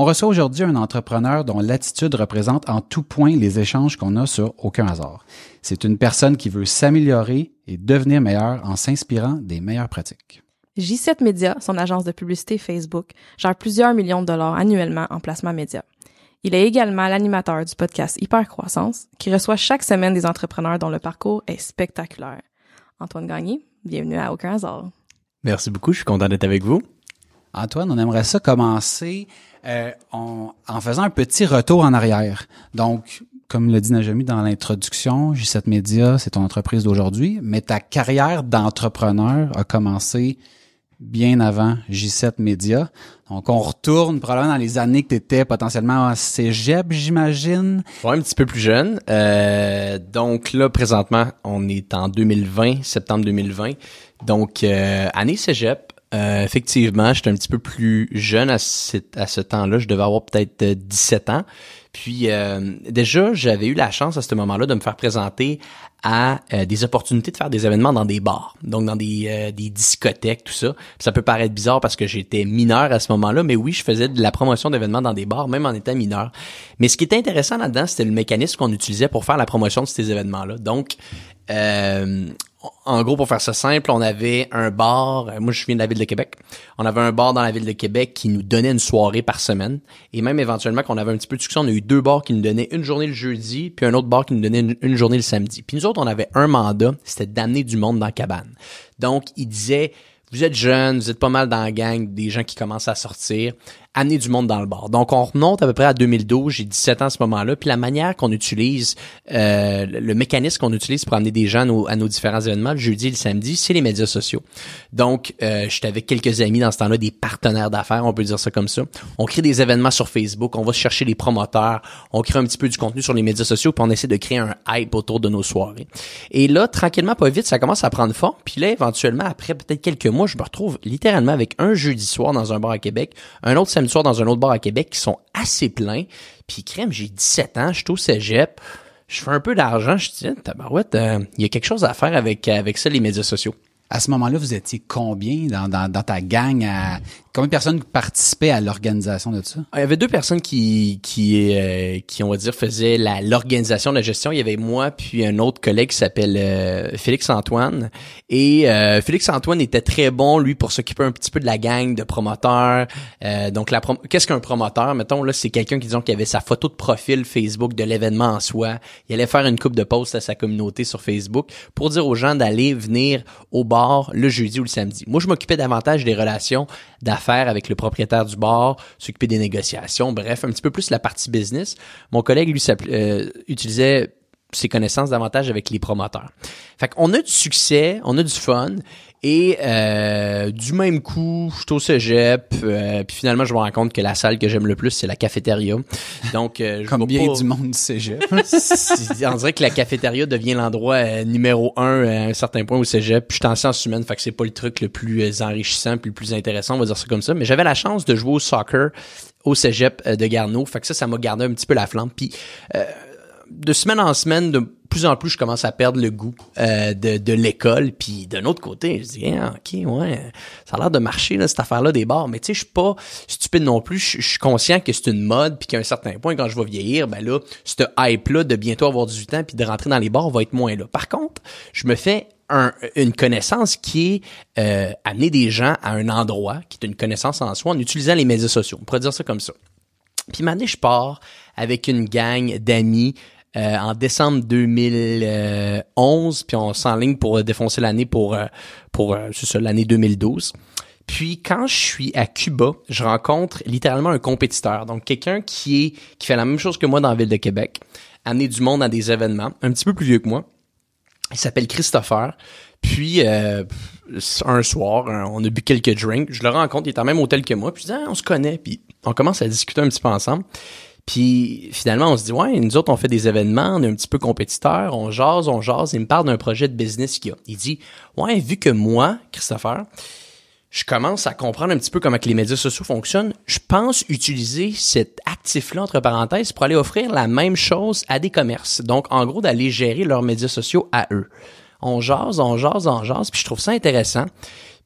On reçoit aujourd'hui un entrepreneur dont l'attitude représente en tout point les échanges qu'on a sur Aucun hasard. C'est une personne qui veut s'améliorer et devenir meilleure en s'inspirant des meilleures pratiques. J7 Media, son agence de publicité Facebook, gère plusieurs millions de dollars annuellement en placement média. Il est également l'animateur du podcast Hypercroissance, qui reçoit chaque semaine des entrepreneurs dont le parcours est spectaculaire. Antoine Gagné, bienvenue à Aucun hasard. Merci beaucoup, je suis content d'être avec vous. Antoine, on aimerait ça commencer euh, en, en faisant un petit retour en arrière. Donc, comme le dit Najami dans l'introduction, J7 Media, c'est ton entreprise d'aujourd'hui, mais ta carrière d'entrepreneur a commencé bien avant J7 Media. Donc, on retourne probablement dans les années que tu étais potentiellement à cégep, j'imagine. Ouais, un petit peu plus jeune. Euh, donc là, présentement, on est en 2020, septembre 2020. Donc, euh, année cégep. Euh, effectivement, j'étais un petit peu plus jeune à ce, temps-là. Je devais avoir peut-être euh, 17 ans. Puis euh, déjà, j'avais eu la chance à ce moment-là de me faire présenter à euh, des opportunités de faire des événements dans des bars, donc dans des, euh, discothèques, tout ça. Ça peut paraître bizarre parce que j'étais mineur à ce moment-là, mais oui, je faisais de la promotion d'événements dans des bars, même en étant mineur. Mais ce qui était intéressant là-dedans, c'était le mécanisme qu'on utilisait pour faire la promotion de ces événements-là. Donc, euh, en gros, pour faire ça simple, on avait un bar. euh, Moi, je viens de la ville de Québec. On avait un bar dans la ville de Québec qui nous donnait une soirée par semaine. Et même éventuellement, qu'on avait un petit peu de succès, on a eu deux bars qui nous donnaient une journée le jeudi, puis un autre bar qui nous donnait une, une journée le samedi. Puis nous autres, on avait un mandat, c'était d'amener du monde dans la cabane. Donc, il disait, vous êtes jeunes, vous êtes pas mal dans la gang, des gens qui commencent à sortir, amener du monde dans le bar. Donc, on remonte à peu près à 2012, j'ai 17 ans à ce moment-là, puis la manière qu'on utilise, euh, le mécanisme qu'on utilise pour amener des gens à nos, à nos différents événements, le jeudi et le samedi, c'est les médias sociaux. Donc, euh, j'étais avec quelques amis dans ce temps-là, des partenaires d'affaires, on peut dire ça comme ça. On crée des événements sur Facebook, on va chercher les promoteurs, on crée un petit peu du contenu sur les médias sociaux, puis on essaie de créer un hype autour de nos soirées. Et là, tranquillement, pas vite, ça commence à prendre forme. Puis là, éventuellement, après peut-être quelques mois, je me retrouve littéralement avec un jeudi soir dans un bar à Québec, un autre samedi soir dans un autre bar à Québec qui sont assez pleins. Puis crème, j'ai 17 ans, je suis au cégep, je fais un peu d'argent, je dis, tabarouette, euh, il y a quelque chose à faire avec, avec ça, les médias sociaux. À ce moment-là, vous étiez combien dans, dans, dans ta gang? À, combien de personnes participaient à l'organisation de ça? Il y avait deux personnes qui qui euh, qui on va dire faisaient l'organisation la gestion. Il y avait moi puis un autre collègue qui s'appelle euh, Félix Antoine. Et euh, Félix Antoine était très bon lui pour s'occuper un petit peu de la gang de promoteurs. Euh, donc la qu'est-ce qu'un promoteur? Mettons là c'est quelqu'un qui disons qui avait sa photo de profil Facebook de l'événement en soi. Il allait faire une coupe de posts à sa communauté sur Facebook pour dire aux gens d'aller venir au bar le jeudi ou le samedi. Moi je m'occupais davantage des relations d'affaires avec le propriétaire du bar, s'occuper des négociations, bref, un petit peu plus la partie business. Mon collègue, lui, euh, utilisait ses connaissances davantage avec les promoteurs. Fait qu'on a du succès, on a du fun, et euh, du même coup, je suis au cégep, euh, puis finalement, je me rends compte que la salle que j'aime le plus, c'est la cafétéria. Donc, euh, je Comme bien pas- du monde du cégep. on dirait que la cafétéria devient l'endroit euh, numéro un euh, à un certain point au cégep. Puis je suis en sciences humaines, fait que c'est pas le truc le plus euh, enrichissant puis le plus intéressant, on va dire ça comme ça. Mais j'avais la chance de jouer au soccer au cégep de Garneau. Fait que ça, ça m'a gardé un petit peu la flamme. Puis euh, de semaine en semaine, de plus en plus, je commence à perdre le goût euh, de, de l'école. Puis d'un autre côté, je dis, ah, ok, ouais, ça a l'air de marcher là, cette affaire-là des bars. Mais tu sais, je suis pas stupide non plus. Je je suis conscient que c'est une mode, puis qu'à un certain point, quand je vais vieillir, ben là, ce hype-là de bientôt avoir 18 ans puis de rentrer dans les bars va être moins là. Par contre, je me fais un- une connaissance qui est euh, amener des gens à un endroit, qui est une connaissance en soi, en utilisant les médias sociaux. On pourrait dire ça comme ça. Puis maintenant, je pars avec une gang d'amis euh, en décembre 2011, puis on s'enligne pour défoncer l'année pour euh, pour euh, l'année 2012. Puis quand je suis à Cuba, je rencontre littéralement un compétiteur, donc quelqu'un qui est qui fait la même chose que moi dans la ville de Québec, amener du monde à des événements, un petit peu plus vieux que moi. Il s'appelle Christopher. Puis euh, un soir, on a bu quelques drinks. Je le rencontre, il est en même hôtel que moi. Puis je dis, ah, on se connaît. Puis on commence à discuter un petit peu ensemble. Puis finalement, on se dit, ouais, nous autres, on fait des événements, on est un petit peu compétiteurs, on jase, on jase. Il me parle d'un projet de business qu'il a. Il dit, ouais, vu que moi, Christopher, je commence à comprendre un petit peu comment que les médias sociaux fonctionnent, je pense utiliser cet actif-là, entre parenthèses, pour aller offrir la même chose à des commerces. Donc, en gros, d'aller gérer leurs médias sociaux à eux. On jase, on jase, on jase, puis je trouve ça intéressant.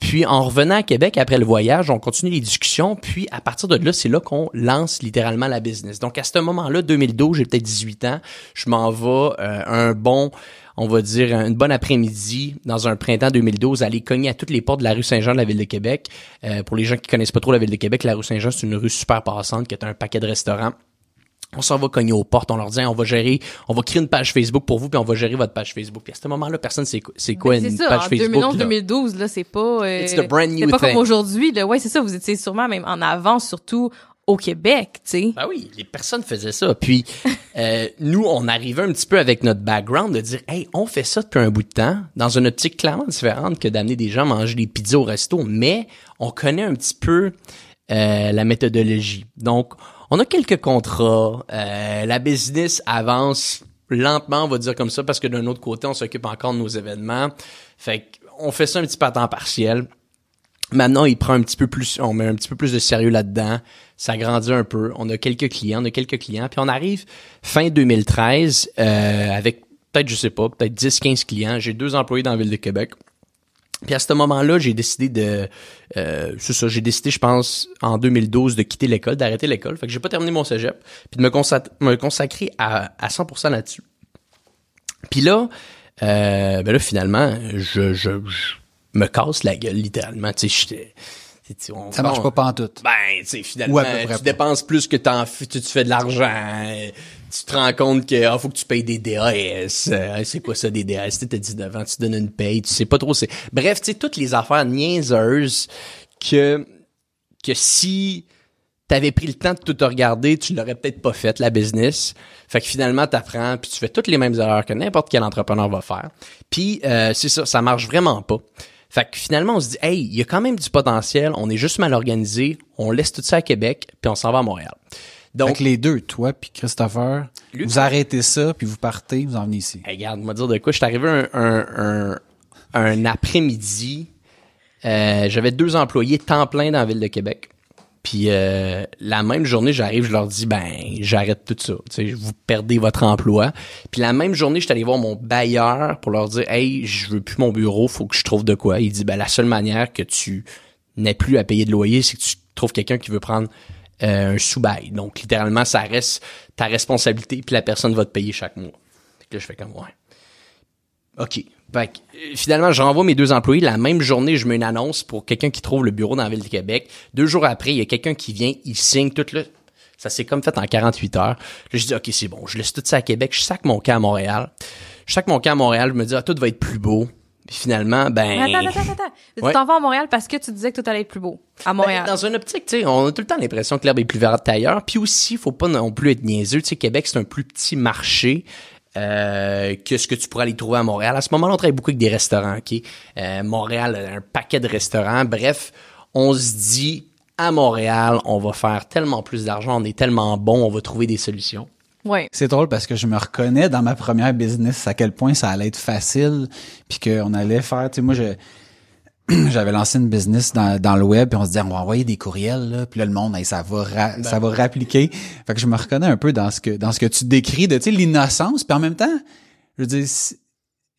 Puis en revenant à Québec après le voyage, on continue les discussions, puis à partir de là, c'est là qu'on lance littéralement la business. Donc à ce moment-là, 2012, j'ai peut-être 18 ans, je m'en vais euh, un bon on va dire, une bonne après-midi dans un printemps 2012, aller cogner à toutes les portes de la rue Saint-Jean de la ville de Québec. Euh, pour les gens qui connaissent pas trop la ville de Québec, la rue Saint-Jean, c'est une rue super passante qui est un paquet de restaurants. On s'en va cogner aux portes, on leur dit on va gérer, on va créer une page Facebook pour vous puis on va gérer votre page Facebook. Puis à ce moment-là, personne sait c'est quoi une ça, page en Facebook. 2011 2012 là, c'est pas euh, It's the brand new c'est pas thing. comme aujourd'hui là. Ouais, c'est ça, vous étiez sûrement même en avance surtout au Québec, tu sais. Ben oui, les personnes faisaient ça. Puis euh, nous, on arrivait un petit peu avec notre background de dire, hey, on fait ça depuis un bout de temps, dans une optique clairement différente que d'amener des gens manger des pizzas au resto, mais on connaît un petit peu euh, la méthodologie. Donc, on a quelques contrats, euh, la business avance lentement, on va dire comme ça, parce que d'un autre côté, on s'occupe encore de nos événements. Fait qu'on fait ça un petit peu à temps partiel. Maintenant, il prend un petit peu plus, on met un petit peu plus de sérieux là-dedans. Ça grandit un peu. On a quelques clients, on a quelques clients. Puis on arrive fin 2013 euh, avec peut-être, je sais pas, peut-être 10-15 clients. J'ai deux employés dans la ville de Québec. Puis à ce moment-là, j'ai décidé de, euh, c'est ça, j'ai décidé, je pense, en 2012, de quitter l'école, d'arrêter l'école. Fait que j'ai pas terminé mon cégep, puis de me, consa- me consacrer à, à 100% là-dessus. Puis là, euh, ben là finalement, je, je, je me casse la gueule littéralement. Tu sais, j'étais- on- Ça marche on- pas tout. ben, tu sais, finalement, Ou à peu près tu dépenses plus que t'en tu, tu fais de l'argent. Tu te rends compte que ah, faut que tu payes des DAS. euh, c'est quoi ça des DAS? Tu t'as 19 ans, tu donnes une paye, tu sais pas trop. c'est Bref, tu sais, toutes les affaires niaiseuses que, que si t'avais pris le temps de tout regarder, tu l'aurais peut-être pas fait, la business. Fait que finalement, t'apprends, puis tu fais toutes les mêmes erreurs que n'importe quel entrepreneur va faire. Puis, euh, c'est ça, ça marche vraiment pas. Fait que finalement, on se dit, hey, il y a quand même du potentiel, on est juste mal organisé, on laisse tout ça à Québec, puis on s'en va à Montréal. Donc, les deux, toi puis Christopher, vous arrêtez ça puis vous partez, vous en venez ici. Hey, regarde, moi dire de quoi. Je suis arrivé un, un, un, un après-midi. euh, J'avais deux employés temps plein dans la ville de Québec. Puis euh, la même journée, j'arrive, je leur dis ben j'arrête tout ça. Tu sais, vous perdez votre emploi. Puis la même journée, je suis allé voir mon bailleur pour leur dire hey, je veux plus mon bureau, faut que je trouve de quoi. Il dit ben la seule manière que tu n'aies plus à payer de loyer, c'est que tu trouves quelqu'un qui veut prendre un sous-bail. Donc littéralement, ça reste ta responsabilité, puis la personne va te payer chaque mois. Fait que là, je fais comme ouais. OK. Fait euh, finalement, j'envoie mes deux employés. La même journée, je mets une annonce pour quelqu'un qui trouve le bureau dans la ville de Québec. Deux jours après, il y a quelqu'un qui vient, il signe tout le... Ça s'est comme fait en 48 heures. Là, je dis, OK, c'est bon. Je laisse tout ça à Québec. Je sac mon camp à Montréal. Je sac mon camp à Montréal. Je me dis, ah, tout va être plus beau. Puis finalement, ben... Mais attends, attends, attends. Tu t'en vas à Montréal parce que tu disais que tout allait être plus beau à Montréal. Ben, dans une optique, tu sais, on a tout le temps l'impression que l'herbe est plus verte ailleurs. Puis aussi, faut pas non plus être niaiseux. Tu sais, Québec, c'est un plus petit marché euh, que ce que tu pourrais aller trouver à Montréal. À ce moment-là, on travaille beaucoup avec des restaurants, OK? Euh, Montréal, a un paquet de restaurants. Bref, on se dit, à Montréal, on va faire tellement plus d'argent, on est tellement bon, on va trouver des solutions. Ouais. C'est drôle parce que je me reconnais dans ma première business à quel point ça allait être facile puis qu'on allait faire, tu sais, moi, je, j'avais lancé une business dans, dans le web puis on se disait on va envoyer des courriels là puis là le monde hey, ça va ra- ça va rappliquer fait que je me reconnais un peu dans ce que dans ce que tu décris de tu sais l'innocence puis en même temps je veux dire si-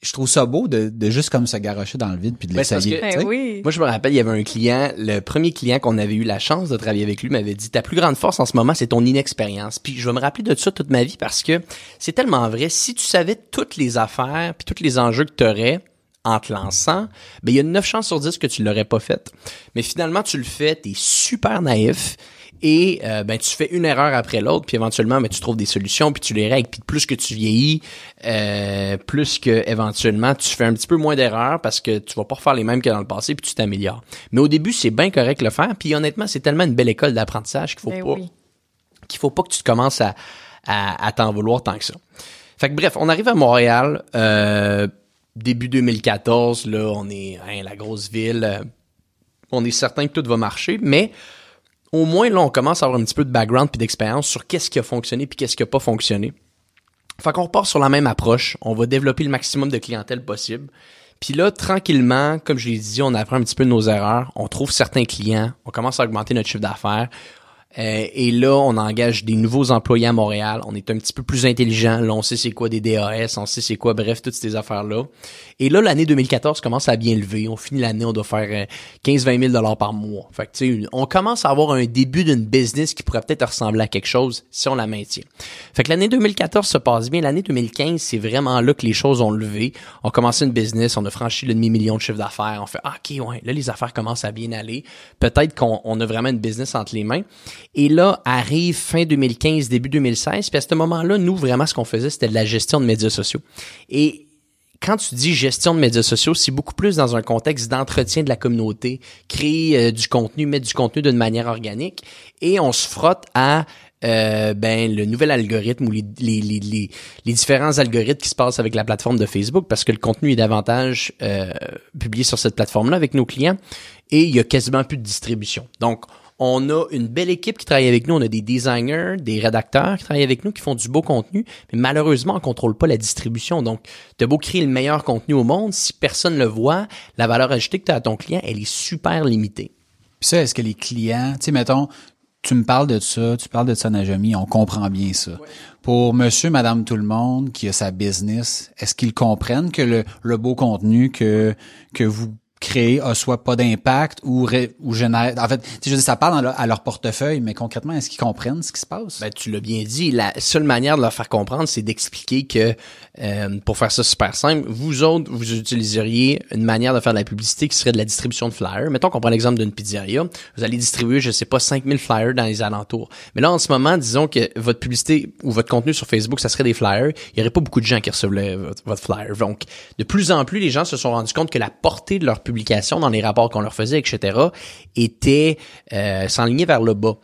je trouve ça beau de, de juste comme se garocher dans le vide puis de Ben, l'essayer tu Ben oui. Moi, je me rappelle, il y avait un client, le premier client qu'on avait eu la chance de travailler avec lui m'avait dit, ta plus grande force en ce moment, c'est ton inexpérience. Puis je vais me rappeler de ça toute ma vie parce que c'est tellement vrai. Si tu savais toutes les affaires puis tous les enjeux que tu aurais en te lançant, ben il y a 9 chances sur 10 que tu l'aurais pas fait. Mais finalement, tu le fais, t'es super naïf Et euh, ben tu fais une erreur après l'autre, puis éventuellement ben, tu trouves des solutions, puis tu les règles. Puis plus que tu vieillis, euh, plus que éventuellement tu fais un petit peu moins d'erreurs parce que tu vas pas refaire les mêmes que dans le passé, puis tu t'améliores. Mais au début, c'est bien correct de le faire. Puis honnêtement, c'est tellement une belle école d'apprentissage qu'il faut Ben pas oui. qu'il faut pas que tu te commences à, à, à t'en vouloir tant que ça. Fait que bref, on arrive à Montréal, euh, début 2014, là, on est hein, la grosse ville, euh, on est certain que tout va marcher, mais au moins là, on commence à avoir un petit peu de background puis d'expérience sur qu'est-ce qui a fonctionné puis qu'est-ce qui a pas fonctionné. Fait qu'on repart sur la même approche, on va développer le maximum de clientèle possible. Puis là, tranquillement, comme je l'ai dit, on apprend un petit peu nos erreurs, on trouve certains clients, on commence à augmenter notre chiffre d'affaires. Euh, et là, on engage des nouveaux employés à Montréal. On est un petit peu plus intelligent. Là, on sait c'est quoi des DAS, on sait c'est quoi, bref, toutes ces affaires-là. Et là, l'année 2014 commence à bien lever. On finit l'année, on doit faire 15-20 000 dollars par mois. Fait que, on commence à avoir un début d'une business qui pourrait peut-être ressembler à quelque chose si on la maintient. Fait que l'année 2014 se passe bien. L'année 2015, c'est vraiment là que les choses ont levé. On commence une business, on a franchi le demi-million de chiffre d'affaires. On fait, ah, OK, ouais, là, les affaires commencent à bien aller. Peut-être qu'on on a vraiment une business entre les mains. Et là, arrive fin 2015, début 2016. Puis à ce moment-là, nous, vraiment, ce qu'on faisait, c'était de la gestion de médias sociaux. Et quand tu dis gestion de médias sociaux, c'est beaucoup plus dans un contexte d'entretien de la communauté, créer euh, du contenu, mettre du contenu d'une manière organique, et on se frotte à euh, ben le nouvel algorithme ou les, les, les, les, différents algorithmes qui se passent avec la plateforme de Facebook, parce que le contenu est davantage euh, publié sur cette plateforme-là avec nos clients, et il y a quasiment plus de distribution. Donc on a une belle équipe qui travaille avec nous. On a des designers, des rédacteurs qui travaillent avec nous, qui font du beau contenu. Mais malheureusement, on contrôle pas la distribution. Donc, t'as beau créer le meilleur contenu au monde, si personne le voit, la valeur ajoutée que tu as à ton client, elle est super limitée. Puis ça, est-ce que les clients, tu sais, mettons, tu me parles de ça, tu parles de ça, Najami, on comprend bien ça. Pour monsieur, madame, tout le monde qui a sa business, est-ce qu'ils comprennent que le, le beau contenu que, que vous créez a soit pas d'impact ou, ré- ou génère... En fait, je veux dire, ça parle à leur portefeuille, mais concrètement, est-ce qu'ils comprennent ce qui se passe? Ben, tu l'as bien dit, la seule manière de leur faire comprendre, c'est d'expliquer que, euh, pour faire ça super simple, vous autres, vous utiliseriez une manière de faire de la publicité qui serait de la distribution de flyers. Mettons qu'on prend l'exemple d'une pizzeria. Vous allez distribuer, je sais pas, 5000 flyers dans les alentours. Mais là, en ce moment, disons que votre publicité ou votre contenu sur Facebook, ça serait des flyers. Il y aurait pas beaucoup de gens qui recevraient votre, votre flyer. Donc, de plus en plus, les gens se sont rendus compte que la portée de leur dans les rapports qu'on leur faisait, etc., était euh, vers le bas.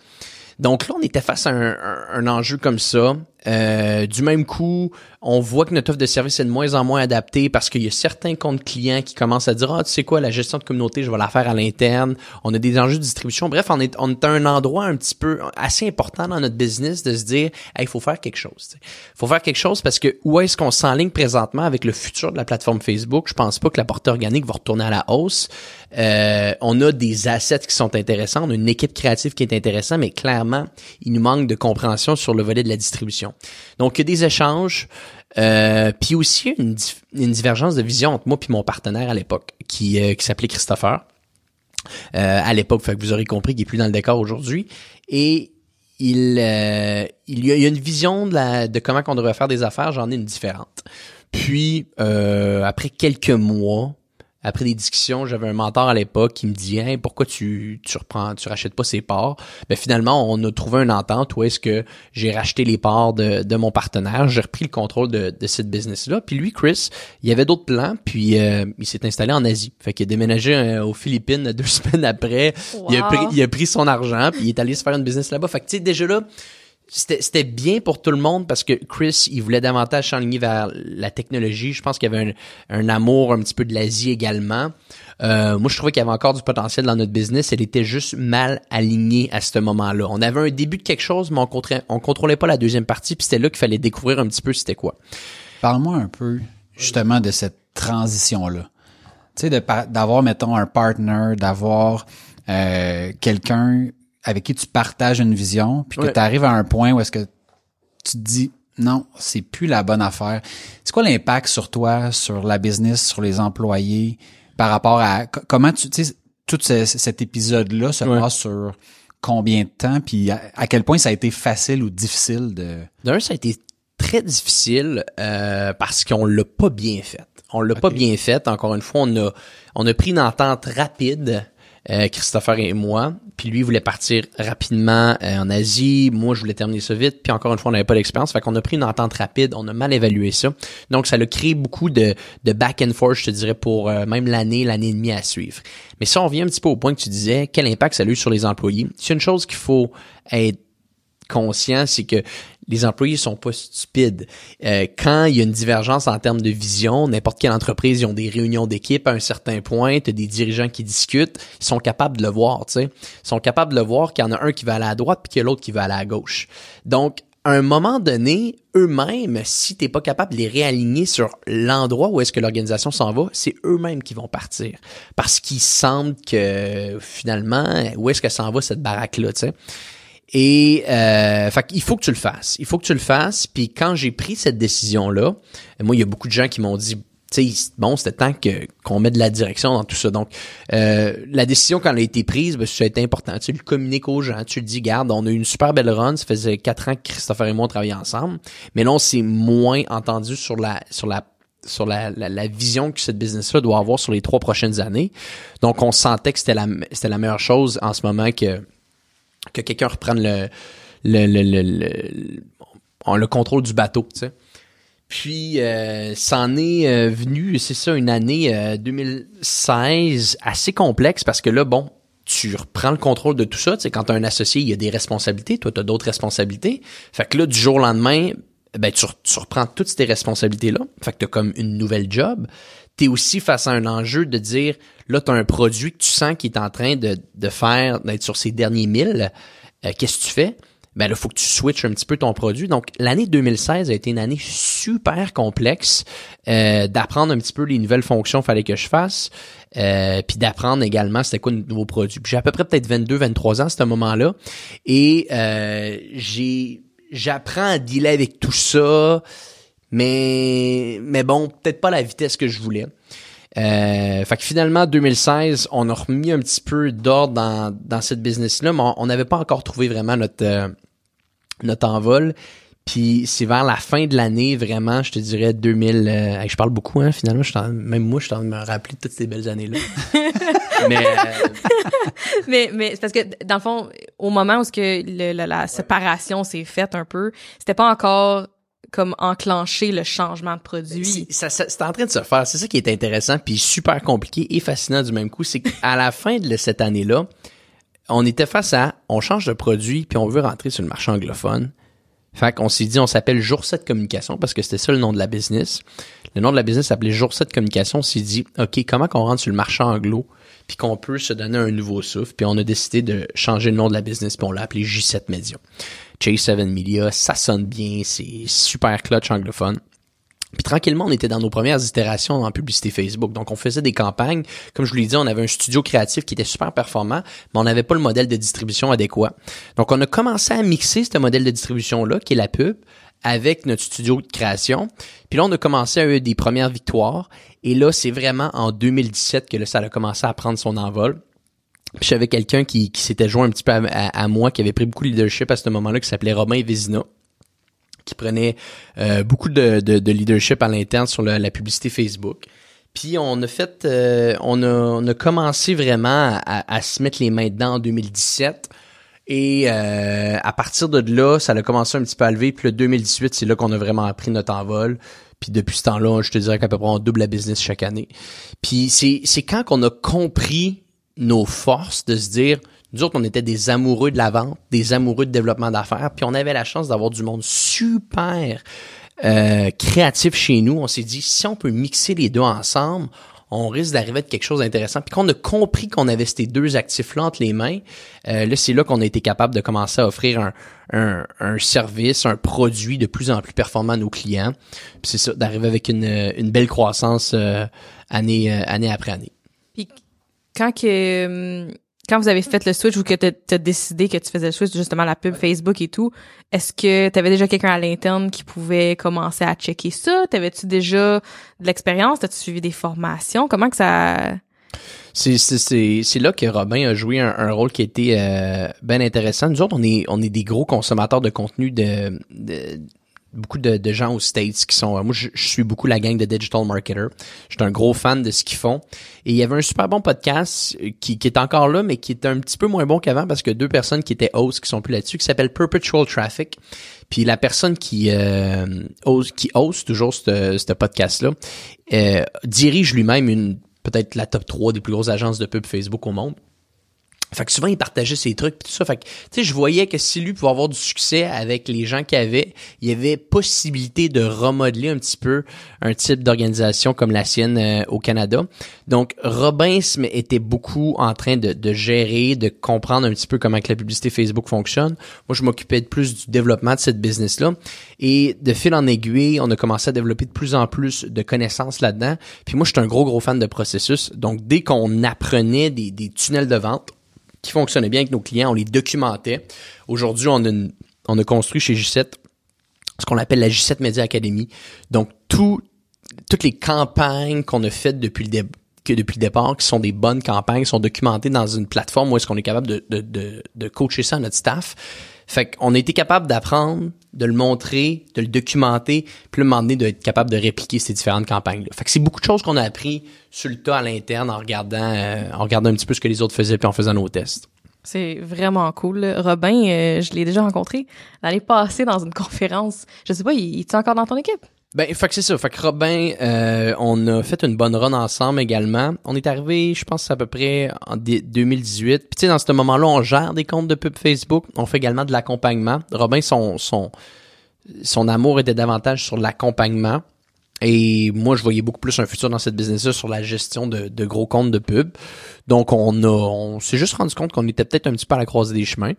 Donc là, on était face à un enjeu comme ça. Euh, du même coup, on voit que notre offre de service est de moins en moins adaptée parce qu'il y a certains comptes clients qui commencent à dire ah tu sais quoi la gestion de communauté je vais la faire à l'interne. On a des enjeux de distribution. Bref, on est on est à un endroit un petit peu assez important dans notre business de se dire il faut faire quelque chose. Il faut faire quelque chose parce que où est-ce qu'on s'enligne présentement avec le futur de la plateforme Facebook? Je pense pas que la portée organique va retourner à la hausse. Euh, on a des assets qui sont intéressants, on a une équipe créative qui est intéressante, mais clairement, il nous manque de compréhension sur le volet de la distribution. Donc, il y a des échanges, euh, puis aussi une, une divergence de vision entre moi et mon partenaire à l'époque, qui, euh, qui s'appelait Christopher. Euh, à l'époque, fait que vous aurez compris qu'il est plus dans le décor aujourd'hui. Et il, euh, il, y a, il y a une vision de, la, de comment qu'on devrait faire des affaires, j'en ai une différente. Puis, euh, après quelques mois, après des discussions, j'avais un mentor à l'époque qui me dit hey, pourquoi tu, tu reprends, tu rachètes pas ces parts? Ben finalement, on a trouvé une entente où est-ce que j'ai racheté les parts de, de mon partenaire, j'ai repris le contrôle de, de cette business-là. Puis lui, Chris, il avait d'autres plans, puis euh, il s'est installé en Asie. Fait qu'il a déménagé euh, aux Philippines deux semaines après. Il, a pris, il a pris son argent, puis il est allé se faire une business là-bas. Fait que tu sais, déjà là, c'était c'était bien pour tout le monde parce que Chris, il voulait davantage s'enligner vers la technologie. Je pense qu'il y avait un, un amour un petit peu de l'Asie également. Euh, moi, je trouvais qu'il y avait encore du potentiel dans notre business. Elle était juste mal alignée à ce moment-là. On avait un début de quelque chose, mais on, contrôlait, on contrôlait pas la deuxième partie. Puis c'était là qu'il fallait découvrir un petit peu c'était quoi. Parle-moi un peu justement de cette transition-là. Tu sais, de d'avoir, mettons, un partner, d'avoir euh, quelqu'un avec qui tu partages une vision, puis que Ouais. tu arrives à un point où est-ce que tu te dis non, c'est plus la bonne affaire. C'est quoi l'impact sur toi, sur la business, sur les employés, par rapport à co- comment tu, tu sais, tout ce- cet épisode-là se Ouais. passe sur combien de temps, puis à, à quel point ça a été facile ou difficile de. D'un, ça a été très difficile euh, parce qu'on l'a pas bien fait. On l'a pas bien fait. Encore une fois, on a on a pris une entente rapide euh, Christopher et moi. Puis lui voulait partir rapidement euh, en Asie. Moi, je voulais terminer ça vite. Puis encore une fois, on n'avait pas d'expérience. Fait qu'on a pris une entente rapide. On a mal évalué ça. Donc, ça a créé beaucoup de, back and forth, je te dirais, pour euh, même l'année, l'année et demie à suivre. Mais ça, on vient un petit peu au point que tu disais, quel impact ça a eu sur les employés? C'est une chose qu'il faut être conscient, c'est que les employés sont pas stupides. Euh, quand il y a une divergence en termes de vision, n'importe quelle entreprise, ils ont des réunions d'équipe à un certain point, tu des dirigeants qui discutent, ils sont capables de le voir, tu sais. Ils sont capables de le voir qu'il y en a un qui va aller à droite puis qu'il y a l'autre qui va aller à gauche. Donc, à un moment donné, eux-mêmes, si t'es pas capable de les réaligner sur l'endroit où est-ce que l'organisation s'en va, c'est eux-mêmes qui vont partir. Parce qu'ils sentent que, finalement, où est-ce que s'en va cette baraque-là, tu sais. Et euh, il faut que tu le fasses. Il faut que tu le fasses. Puis quand j'ai pris cette décision-là, moi, il y a beaucoup de gens qui m'ont dit tu sais, bon, c'était temps que qu'on mette de la direction dans tout ça. Donc, euh, la décision quand elle a été prise, ben, ça a été important. Tu le communiques aux gens, tu le dis, garde, on a eu une super belle run. Ça faisait quatre ans que Christopher et moi on travaillait ensemble, mais là, on s'est moins entendu sur la sur la sur la, la, vision que cette business-là doit avoir sur les trois prochaines années. Donc, on sentait que c'était la c'était la meilleure chose en ce moment que que quelqu'un reprenne le le, le, le, le, le contrôle du bateau. Puis, euh, c'en est euh, venu, c'est ça, une année 2016 euh, assez complexe parce que là, bon, tu reprends le contrôle de tout ça. Quand tu as un associé, il y a des responsabilités. Toi, tu as d'autres responsabilités. Fait que là, du jour au lendemain, ben, tu, tu reprends toutes ces responsabilités-là. Fait que tu as comme une nouvelle job. Tu es aussi face à un enjeu de dire, là, tu as un produit que tu sens qui est en train de, de faire, d'être sur ses derniers milles. Qu'est-ce que tu fais? ben là, faut que tu switches un petit peu ton produit. Donc, l'année 2016 a été une année super complexe euh, d'apprendre un petit peu les nouvelles fonctions qu'il fallait que je fasse, euh, puis d'apprendre également c'était quoi le nouveau produit. Puis j'ai à peu près peut-être 22, 23 ans à ce moment-là, et euh, j'ai j'apprends à dealer avec tout ça, mais mais bon, peut-être pas la vitesse que je voulais. Euh, fait que finalement, 2016, on a remis un petit peu d'ordre dans, dans cette business-là, mais on n'avait pas encore trouvé vraiment notre, euh, notre envol. Puis c'est vers la fin de l'année, vraiment, je te dirais 2000. Euh, je parle beaucoup, hein, finalement. Je même moi, je suis en train de me rappeler toutes ces belles années-là. mais, euh, mais mais c'est parce que dans le fond, au moment où ce que le, la, séparation s'est faite un peu, c'était pas encore comme enclencher le changement de produit. Ça, ça c'est en train de se faire. C'est ça qui est intéressant puis super compliqué et fascinant du même coup, c'est qu'à la fin de cette année-là, on était face à, on change de produit, puis on veut rentrer sur le marché anglophone. Fait qu'on s'est dit, on s'appelle Jour 7 Communication parce que c'était ça le nom de la business. Le nom de la business s'appelait Jour 7 Communication. On s'est dit, OK, comment qu'on rentre sur le marché anglo puis qu'on peut se donner un nouveau souffle? Puis on a décidé de changer le nom de la business puis on l'a appelé J7 Media. J7 Media, ça sonne bien, c'est super clutch anglophone. Puis tranquillement, on était dans nos premières itérations en publicité Facebook. Donc, on faisait des campagnes. Comme je vous l'ai dit, on avait un studio créatif qui était super performant, mais on n'avait pas le modèle de distribution adéquat. Donc, on a commencé à mixer ce modèle de distribution-là, qui est la pub, avec notre studio de création. Puis là, on a commencé à avoir des premières victoires. Et là, c'est vraiment en 2017 que là, ça a commencé à prendre son envol. Puis j'avais quelqu'un qui, qui s'était joint un petit peu à, moi, qui avait pris beaucoup de leadership à ce moment-là, qui s'appelait Romain Vézina qui prenait euh, beaucoup de, de, leadership à l'interne sur la, publicité Facebook. Puis on a fait, euh, on, a, on a commencé vraiment à, à, se mettre les mains dedans en 2017. Et euh, à partir de là, ça a commencé un petit peu à lever. Puis le 2018, c'est là qu'on a vraiment appris notre envol. Puis depuis ce temps-là, je te dirais qu'à peu près on double la business chaque année. Puis c'est, c'est quand qu'on a compris nos forces de se dire, nous autres, on était des amoureux de la vente, des amoureux de développement d'affaires, puis on avait la chance d'avoir du monde super euh, créatif chez nous. On s'est dit, si on peut mixer les deux ensemble, on risque d'arriver à quelque chose d'intéressant. Puis qu'on a compris qu'on avait ces deux actifs-là entre les mains, euh, là, c'est là qu'on a été capable de commencer à offrir un, un, service, un produit de plus en plus performant à nos clients. Puis c'est ça, d'arriver avec une, une belle croissance euh, année, euh, année après année. Quand que hum, quand vous avez fait le switch ou que tu as décidé que tu faisais le switch justement la pub Facebook et tout, est-ce que tu avais déjà quelqu'un à l'interne qui pouvait commencer à checker ça? T'avais-tu déjà de l'expérience? T'as-tu suivi des formations? Comment que ça c'est là que Robin a joué un, rôle qui été euh, bien intéressant. Nous autres, on est on est des gros consommateurs de contenu de, de beaucoup de, de gens aux States qui sont... moi, je, je suis beaucoup la gang de digital marketers. Je suis un gros fan de ce qu'ils font. Et il y avait un super bon podcast euh, qui, qui est encore là, mais qui est un petit peu moins bon qu'avant parce que deux personnes qui étaient hosts qui sont plus là-dessus, qui s'appelle Perpetual Traffic. Puis la personne qui euh, host, qui host toujours ce, ce podcast-là euh, dirige lui-même une peut-être la top 3 des plus grosses agences de pub Facebook au monde. Fait que souvent, il partageait ses trucs pis tout ça. Fait que, tu sais, je voyais que si lui pouvait avoir du succès avec les gens qu'il avait, il y avait possibilité de remodeler un petit peu un type d'organisation comme la sienne euh, au Canada. Donc, Robin était beaucoup en train de, de, gérer, de comprendre un petit peu comment que la publicité Facebook fonctionne. Moi, je m'occupais de plus du développement de cette business-là. Et de fil en aiguille, on a commencé à développer de plus en plus de connaissances là-dedans. Puis moi, je suis un gros, gros fan de processus. Donc, dès qu'on apprenait des, des tunnels de vente, qui fonctionnaient bien avec nos clients, on les documentait. Aujourd'hui, on a, on a construit chez J7 ce qu'on appelle la J7 Media Academy. Donc, tout, toutes les campagnes qu'on a faites depuis le, que depuis le départ, qui sont des bonnes campagnes, sont documentées dans une plateforme où est-ce qu'on est capable de, de, de, de coacher ça à notre staff. Fait qu'on a été capable d'apprendre, de le montrer, de le documenter, puis le moment donné d'être capable de répliquer ces différentes campagnes-là. Fait que c'est beaucoup de choses qu'on a appris sur le tas à l'interne en regardant, euh, en regardant un petit peu ce que les autres faisaient puis en faisant nos tests. C'est vraiment cool. Robin, euh, je l'ai déjà rencontré l'année passée dans une conférence. Je sais pas, il, il est encore dans ton équipe? Ben, fait que c'est ça. Fait que Robin, euh, on a fait une bonne run ensemble également. On est arrivé, je pense, à peu près en 2018. Puis tu sais, dans ce moment-là, on gère des comptes de pub Facebook. On fait également de l'accompagnement. Robin, son, son, son amour était davantage sur l'accompagnement. Et moi, je voyais beaucoup plus un futur dans cette business-là sur la gestion de, de, gros comptes de pub. Donc, on a, on s'est juste rendu compte qu'on était peut-être un petit peu à la croisée des chemins.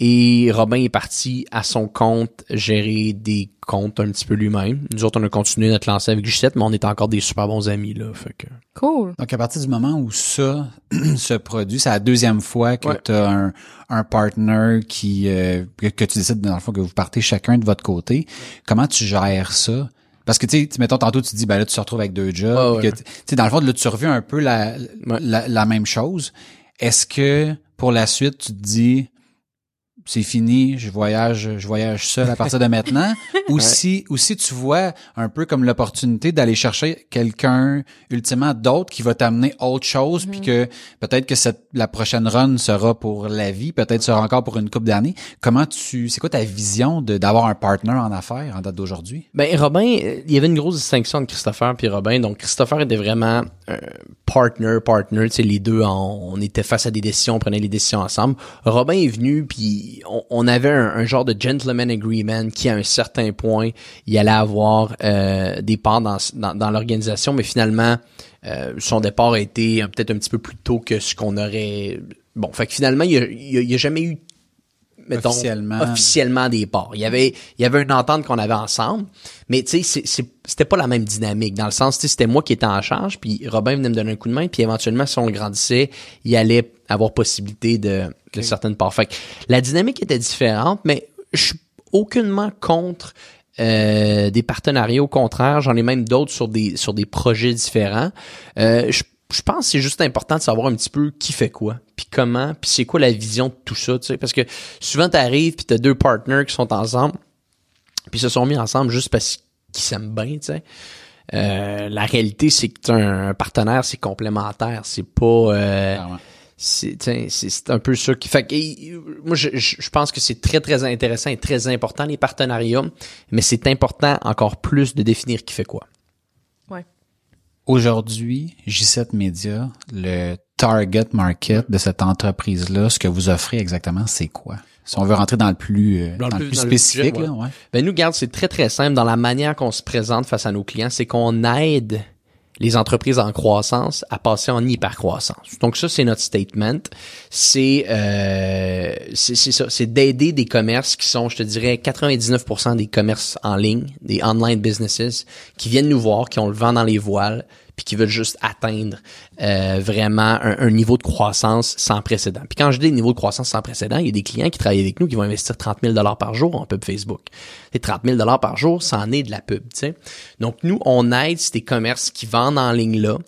Et Robin est parti à son compte gérer des comptes un petit peu lui-même. Nous autres, on a continué notre lancée avec J7, mais on est encore des super bons amis, là. Fait que... Cool. Donc, à partir du moment où ça se produit, c'est la deuxième fois que Ouais. tu as un, un partner qui, euh, que, tu décides, dans le fond, que vous partez chacun de votre côté. Comment tu gères ça? Parce que, tu sais, mettons, tantôt, tu dis, ben là, tu te retrouves avec deux jobs. Ouais, ouais. que Tu sais, dans le fond, là, tu reviens un peu la, la, la même chose. Est-ce que, pour la suite, tu te dis, c'est fini, je voyage, je voyage seul à partir de maintenant, ou si, ou si tu vois un peu comme l'opportunité d'aller chercher quelqu'un ultimement d'autre qui va t'amener autre chose, puis que peut-être que cette, la prochaine run sera pour la vie, peut-être sera encore pour une couple d'années. Comment tu, c'est quoi ta vision de d'avoir un partner en affaires en date d'aujourd'hui? Ben Robin, euh, il y avait une grosse distinction entre Christopher et Robin. Donc Christopher était vraiment un partner, partner. Tu sais, les deux, on, on était face à des décisions, on prenait les décisions ensemble. Robin est venu, puis on, avait un, genre de gentleman agreement qui, à un certain point, il allait avoir euh, des parts dans, l'organisation, mais finalement, euh, son départ a été euh, peut-être un petit peu plus tôt que ce qu'on aurait. Bon, fait que finalement, il y a, il y a- il y a jamais eu mettons, Officiellement. officiellement des parts. Il y avait, il y avait une entente qu'on avait ensemble, mais tu sais, c'était pas la même dynamique. Dans le sens, tu sais, c'était moi qui étais en charge, puis Robin venait me donner un coup de main, puis éventuellement, si on le grandissait, il allait avoir possibilité de, de certaines parts. Fait que la dynamique était différente, mais je suis aucunement contre euh, des partenariats. Au contraire, j'en ai même d'autres sur des sur des projets différents. Euh, je je pense que c'est juste important de savoir un petit peu qui fait quoi, puis comment, puis c'est quoi la vision de tout ça, tu sais, parce que souvent t'arrives puis t'as deux partners qui sont ensemble, puis se sont mis ensemble juste parce qu'ils s'aiment bien, tu sais. Euh, la réalité, c'est que un, un partenaire, c'est complémentaire, c'est pas, euh, c'est un peu ça qui fait que et, moi je je pense que c'est très très intéressant et très important les partenariats, mais c'est important encore plus de définir qui fait quoi. Aujourd'hui, J7 Media, le target market de cette entreprise-là, ce que vous offrez exactement, c'est quoi? Si on veut rentrer dans le plus, euh, Dans dans le plus- plus dans le spécifique, sujet, là, ouais. Ben nous, garde, c'est très très simple dans la manière qu'on se présente face à nos clients, c'est qu'on aide les entreprises en croissance à passer en hypercroissance. Donc ça, c'est notre statement. C'est euh, c'est ça, c'est d'aider des commerces qui sont, je te dirais, 99% des commerces en ligne, des online businesses, qui viennent nous voir, qui ont le vent dans les voiles, puis qui veulent juste atteindre euh, vraiment un, niveau de croissance sans précédent. Puis quand je dis niveau de croissance sans précédent, il y a des clients qui travaillent avec nous qui vont investir 30 000 dollars par jour en pub Facebook. Et 30 000 dollars par jour, ça en est de la pub, tu sais. Donc nous, on aide ces commerces qui vendent en ligne là,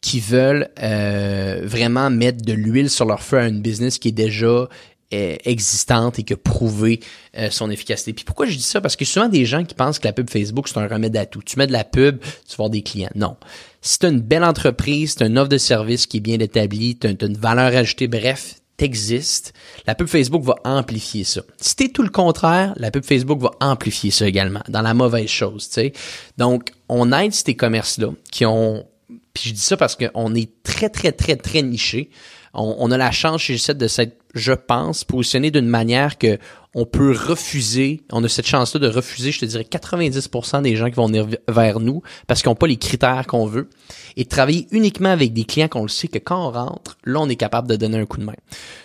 qui veulent euh, vraiment mettre de l'huile sur leur feu à une business qui est déjà euh, existante et qui a prouvé euh, son efficacité. Puis pourquoi je dis ça? Parce que souvent des gens qui pensent que la pub Facebook, c'est un remède à tout. Tu mets de la pub, tu vas avoir des clients. Non. Si tu une belle entreprise, tu une offre de service qui est bien établie, tu as, une valeur ajoutée, bref, t'existes, la pub Facebook va amplifier ça. Si t'es tout le contraire, la pub Facebook va amplifier ça également, dans la mauvaise chose, tu sais. Donc, on aide ces commerces-là qui ont puis je dis ça parce qu'on est très, très, très, très niché. On, a la chance chez G7 de s'être, je pense, positionné d'une manière que on peut refuser, on a cette chance-là de refuser, je te dirais, 90% des gens qui vont venir vers nous parce qu'ils n'ont pas les critères qu'on veut et travailler uniquement avec des clients qu'on le sait que quand on rentre, là, on est capable de donner un coup de main.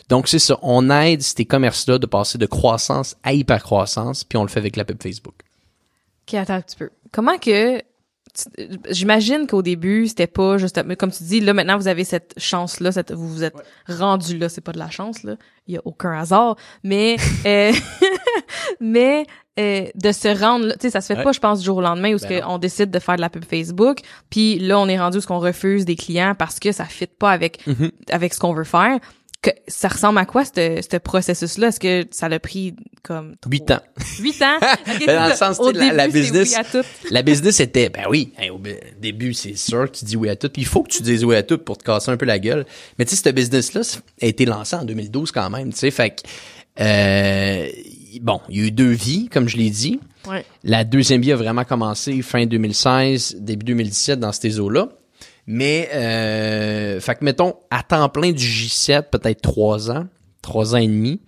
Donc, c'est ça. On aide ces commerces-là de passer de croissance à hyper-croissance puis on le fait avec la pub Facebook. Ok, attends un petit peu. Comment que j'imagine qu'au début c'était pas juste comme tu dis là maintenant vous avez cette chance là cette, vous vous êtes rendu là. C'est pas de la chance là. Il y a aucun hasard. Mais euh, mais euh, de se rendre tu sais ça se fait pas je pense du jour au lendemain où ben on décide de faire de la pub Facebook puis là on est rendu où ce qu'on refuse des clients parce que ça fit pas avec mm-hmm. avec ce qu'on veut faire ça ressemble à quoi ce processus-là? Est-ce que ça l'a pris comme... Huit ans. Huit ans? Ben, dans le sens, au la, la business, la business était, ben oui, au début, c'est sûr que tu dis oui à tout. Puis il faut que tu dises oui à tout pour te casser un peu la gueule. Mais tu sais, ce business-là a été lancé en 2012 quand même, tu sais. Fait que, euh, bon, il y a eu deux vies, comme je l'ai dit. Ouais. La deuxième vie a vraiment commencé fin 2016, début 2017 dans ces eaux-là. Mais, euh, fait que mettons, à temps plein du J7, peut-être trois ans, trois ans et demi.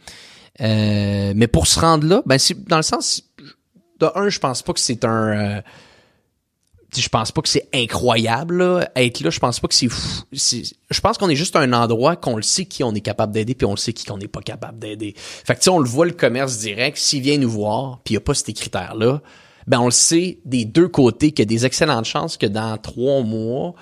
Euh, mais pour se rendre là, ben, dans le sens, de un, je pense pas que c'est un, euh, je pense pas que c'est incroyable là, être là. Je pense pas que c'est fou. Je pense qu'on est juste un endroit qu'on le sait qui on est capable d'aider, puis on le sait qui on n'est pas capable d'aider. Fait que on le voit le commerce direct. S'il vient nous voir, puis il y a pas ces critères là, ben on le sait des deux côtés qu'il y a des excellentes chances que dans trois mois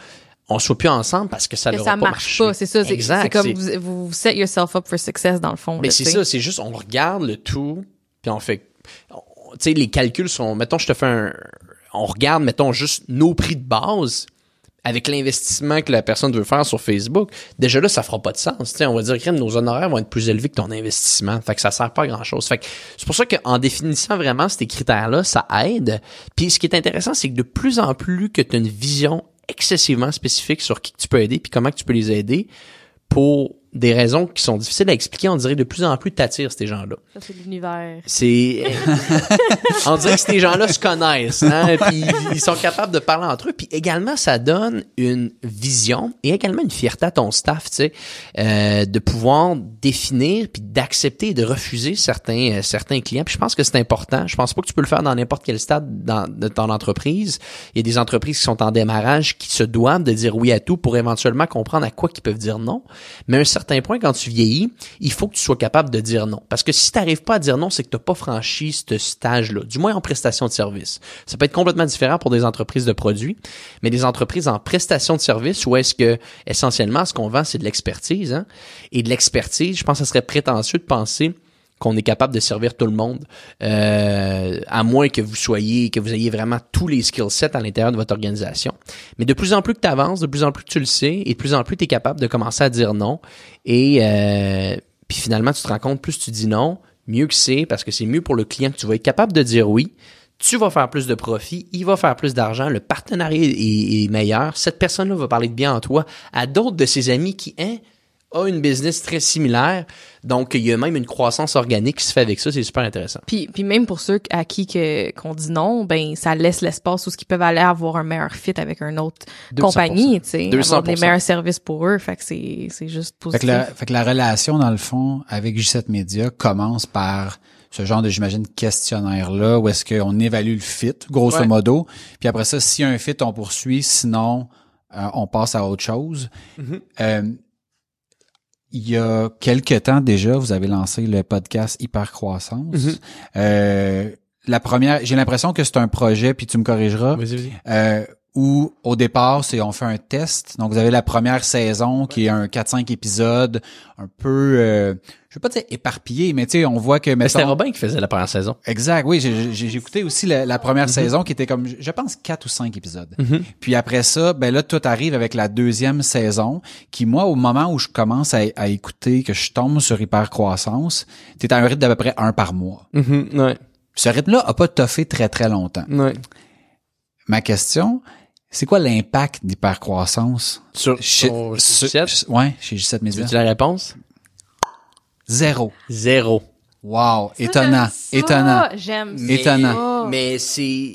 on soit plus ensemble parce que ça ne ça marche pas. C'est ça. C'est comme vous, vous set yourself up for success dans le fond. Mais c'est ça. C'est juste on regarde le tout puis on fait. Tu sais les calculs sont. Mettons je te fais un. On regarde mettons juste nos prix de base avec l'investissement que la personne veut faire sur Facebook, déjà là, ça fera pas de sens. sais on va dire que nos honoraires vont être plus élevés que ton investissement. Fait que ça sert pas à grand chose. Fait que c'est pour ça qu'en définissant vraiment ces critères-là, ça aide. Puis ce qui est intéressant, c'est que de plus en plus que tu as une vision excessivement spécifique sur qui tu peux aider puis comment tu peux les aider pour des raisons qui sont difficiles à expliquer, on dirait de plus en plus t'attires ces gens-là. Ça c'est l'univers. C'est on dirait que ces gens-là se connaissent, hein, puis ils sont capables de parler entre eux, puis également ça donne une vision et également une fierté à ton staff, tu sais, euh, de pouvoir définir puis d'accepter et de refuser certains euh, certains clients. Puis je pense que c'est important. Je pense pas que tu peux le faire dans n'importe quel stade dans, de ton entreprise. Il y a des entreprises qui sont en démarrage qui se doivent de dire oui à tout pour éventuellement comprendre à quoi qu'ils peuvent dire non. Mais un certain certain point, quand tu vieillis, il faut que tu sois capable de dire non. Parce que si tu n'arrives pas à dire non, c'est que tu n'as pas franchi ce stage-là, du moins en prestation de service. Ça peut être complètement différent pour des entreprises de produits, mais des entreprises en prestation de service où est-ce que, essentiellement, ce qu'on vend, c'est de l'expertise. Hein? Et de l'expertise, je pense que ce serait prétentieux de penser qu'on est capable de servir tout le monde, euh, à moins que vous soyez, que vous ayez vraiment tous les skill sets à l'intérieur de votre organisation. Mais de plus en plus que tu avances, de plus en plus que tu le sais, et de plus en plus tu es capable de commencer à dire non. Et euh, puis finalement, tu te rends compte, plus tu dis non, mieux que c'est, parce que c'est mieux pour le client que tu vas être capable de dire oui. Tu vas faire plus de profit, il va faire plus d'argent, le partenariat est, est meilleur, cette personne-là va parler de bien en toi à d'autres de ses amis qui, hein, a une business très similaire. Donc, il y a même une croissance organique qui se fait avec ça. C'est super intéressant. Puis, puis même pour ceux à qui que, qu'on dit non, ben ça laisse l'espace où ce qu'ils peuvent aller avoir un meilleur fit avec une autre compagnie, tu sais, avoir des meilleurs services pour eux. Fait que c'est, c'est juste positif. Fait que, la, fait que la relation, dans le fond, avec J7 Media commence par ce genre de, j'imagine, questionnaire-là, où est-ce qu'on évalue le fit, grosso modo. Puis après ça, s'il y a un fit, on poursuit. Sinon, euh, on passe à autre chose. Mm-hmm. euh, il y a quelques temps déjà, vous avez lancé le podcast Hypercroissance. Mm-hmm. euh, la première, j'ai l'impression que c'est un projet, puis tu me corrigeras, vas -y, vas -y. Euh, où au départ, c'est on fait un test. Donc vous avez la première saison qui est un 4-5 épisodes, un peu euh, je veux pas dire éparpillé, mais tu sais, on voit que Mais c'était mettons- Robin qui faisait la première saison. Exact, oui, j'ai j'ai- écouté aussi la, la première saison qui était comme je pense quatre ou cinq épisodes. Puis après ça, ben là tout arrive avec la deuxième saison qui moi au moment où je commence à, à écouter que je tombe sur hyper croissance, t'es à un rythme d'à peu près un par mois. ouais. Ce rythme-là a pas toffé très très longtemps. Ouais. Ma question, c'est quoi l'impact d'hypercroissance Sur, chez, sur sur- G7, ouais, chez G7 Media? veux-tu la réponse? Zéro. Zéro. Wow, étonnant, Ça, étonnant. J'aime ça. Étonnant. Mais c'est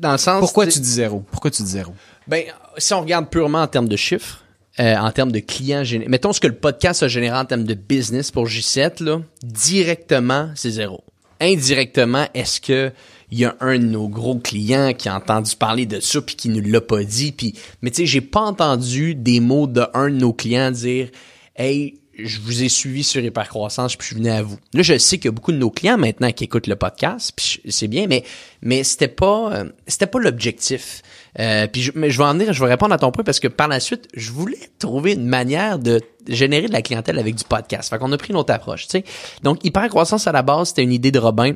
dans le sens. Pourquoi de- tu dis zéro? Pourquoi tu dis zéro? Ben, si on regarde purement en termes de chiffres, euh, en termes de clients générés, mettons ce que le podcast a généré en termes de business pour J7, là, directement, c'est zéro. Indirectement, est-ce que il y a un de nos gros clients qui a entendu parler de ça puis qui nous l'a pas dit puis mais tu sais j'ai pas entendu des mots de un de nos clients dire hey je vous ai suivi sur Hypercroissance puis je suis venu à vous. Là, je sais qu'il y a beaucoup de nos clients maintenant qui écoutent le podcast, puis c'est bien, mais mais c'était pas euh, c'était pas l'objectif. Euh, puis je, mais je vais en venir, je vais répondre à ton point parce que par la suite, je voulais trouver une manière de générer de la clientèle avec du podcast. Fait qu'on a pris une autre approche, tu sais. Donc Hypercroissance à la base, c'était une idée de Robin.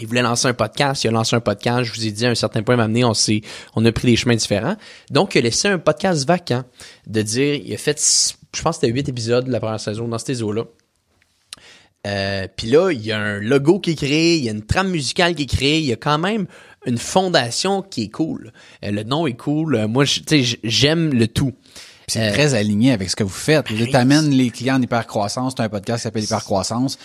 Il voulait lancer un podcast, il a lancé un podcast, je vous ai dit à un certain point m'amener, on s'est on a pris des chemins différents. Donc il a laissé un podcast vacant de dire il a fait je pense que c'était huit épisodes de la première saison dans ces eaux-là. Euh, puis là, il y a un logo qui est créé, il y a une trame musicale qui est créée, il y a quand même une fondation qui est cool. Euh, le nom est cool. Euh, moi, tu sais, j'aime le tout. C'est Euh, très aligné avec ce que vous faites. Tu ben, t'amènes les clients en hypercroissance, tu as un podcast qui s'appelle Hypercroissance.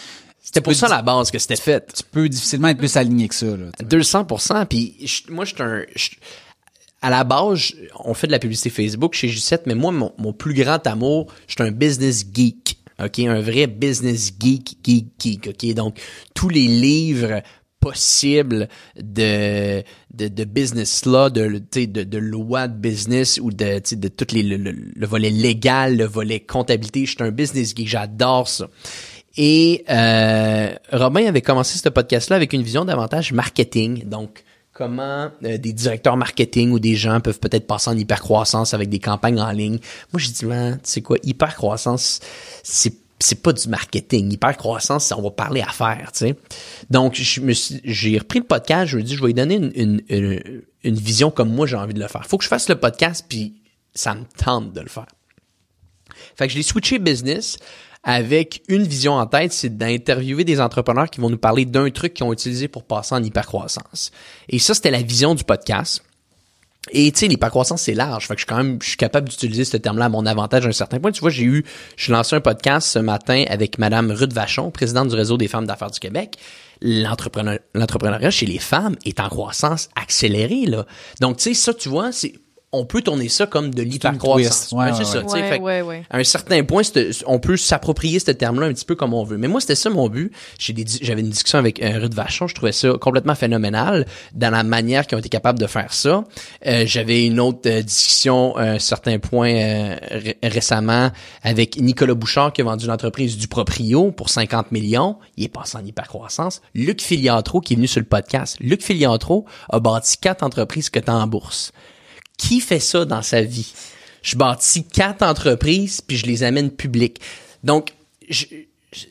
C'était pour ça la base que c'était fait. Tu peux difficilement être plus aligné que ça. Là, tu vois. 200%. Puis je- moi, je suis un... je- à la base, on fait de la publicité Facebook chez J7, mais moi, mon, mon plus grand amour, je suis un business geek. OK? Un vrai business geek, geek, geek. OK? Donc, tous les livres possibles de, de, de business law, de, de, de loi de business ou de, de tout les, le, le- le volet légal, le volet comptabilité. Je suis un business geek. J'adore ça. Et euh, Robin avait commencé ce podcast-là avec une vision davantage marketing. Donc, comment euh, des directeurs marketing ou des gens peuvent peut-être passer en hypercroissance avec des campagnes en ligne. Moi, je dis, man, tu sais quoi, hypercroissance, c'est c'est pas du marketing. Hypercroissance, on va parler affaires, tu sais. Donc, j'ai repris le podcast, je me dis, je vais lui donner une, une, une, une vision comme moi j'ai envie de le faire. Faut que je fasse le podcast, puis ça me tente de le faire. Fait que je l'ai switché business avec une vision en tête, c'est d'interviewer des entrepreneurs qui vont nous parler d'un truc qu'ils ont utilisé pour passer en hypercroissance. Et ça, c'était la vision du podcast. Et tu sais, l'hypercroissance, c'est large. Je suis quand même, je capable d'utiliser ce terme-là à mon avantage à un certain point. Tu vois, j'ai eu, j'ai lancé un podcast ce matin avec Madame Ruth Vachon, présidente du réseau des femmes d'affaires du Québec. L'entrepreneur, l'entrepreneuriat chez les femmes est en croissance accélérée, là. Donc, tu sais, ça, tu vois, c'est, on peut tourner ça comme de l'hypercroissance. Ouais, Ouais, c'est ouais, ça, ouais. tu sais. Ouais, Fait que ouais, ouais. à un certain point, on peut s'approprier ce terme-là un petit peu comme on veut. Mais moi, c'était ça mon but. J'avais une discussion avec euh, Ruth Vachon. Je trouvais ça complètement phénoménal dans la manière qu'ils ont été capables de faire ça. Euh, J'avais une autre euh, discussion à un certain point euh, ré- récemment avec Nicolas Bouchard qui a vendu l'entreprise du Proprio pour 50 millions. Il est passé en hypercroissance. Luc Filiatro qui est venu sur le podcast. Luc Filiatro a bâti quatre entreprises que en bourse. Qui fait ça dans sa vie? Je bâtis quatre entreprises puis je les amène publiques. Donc, je,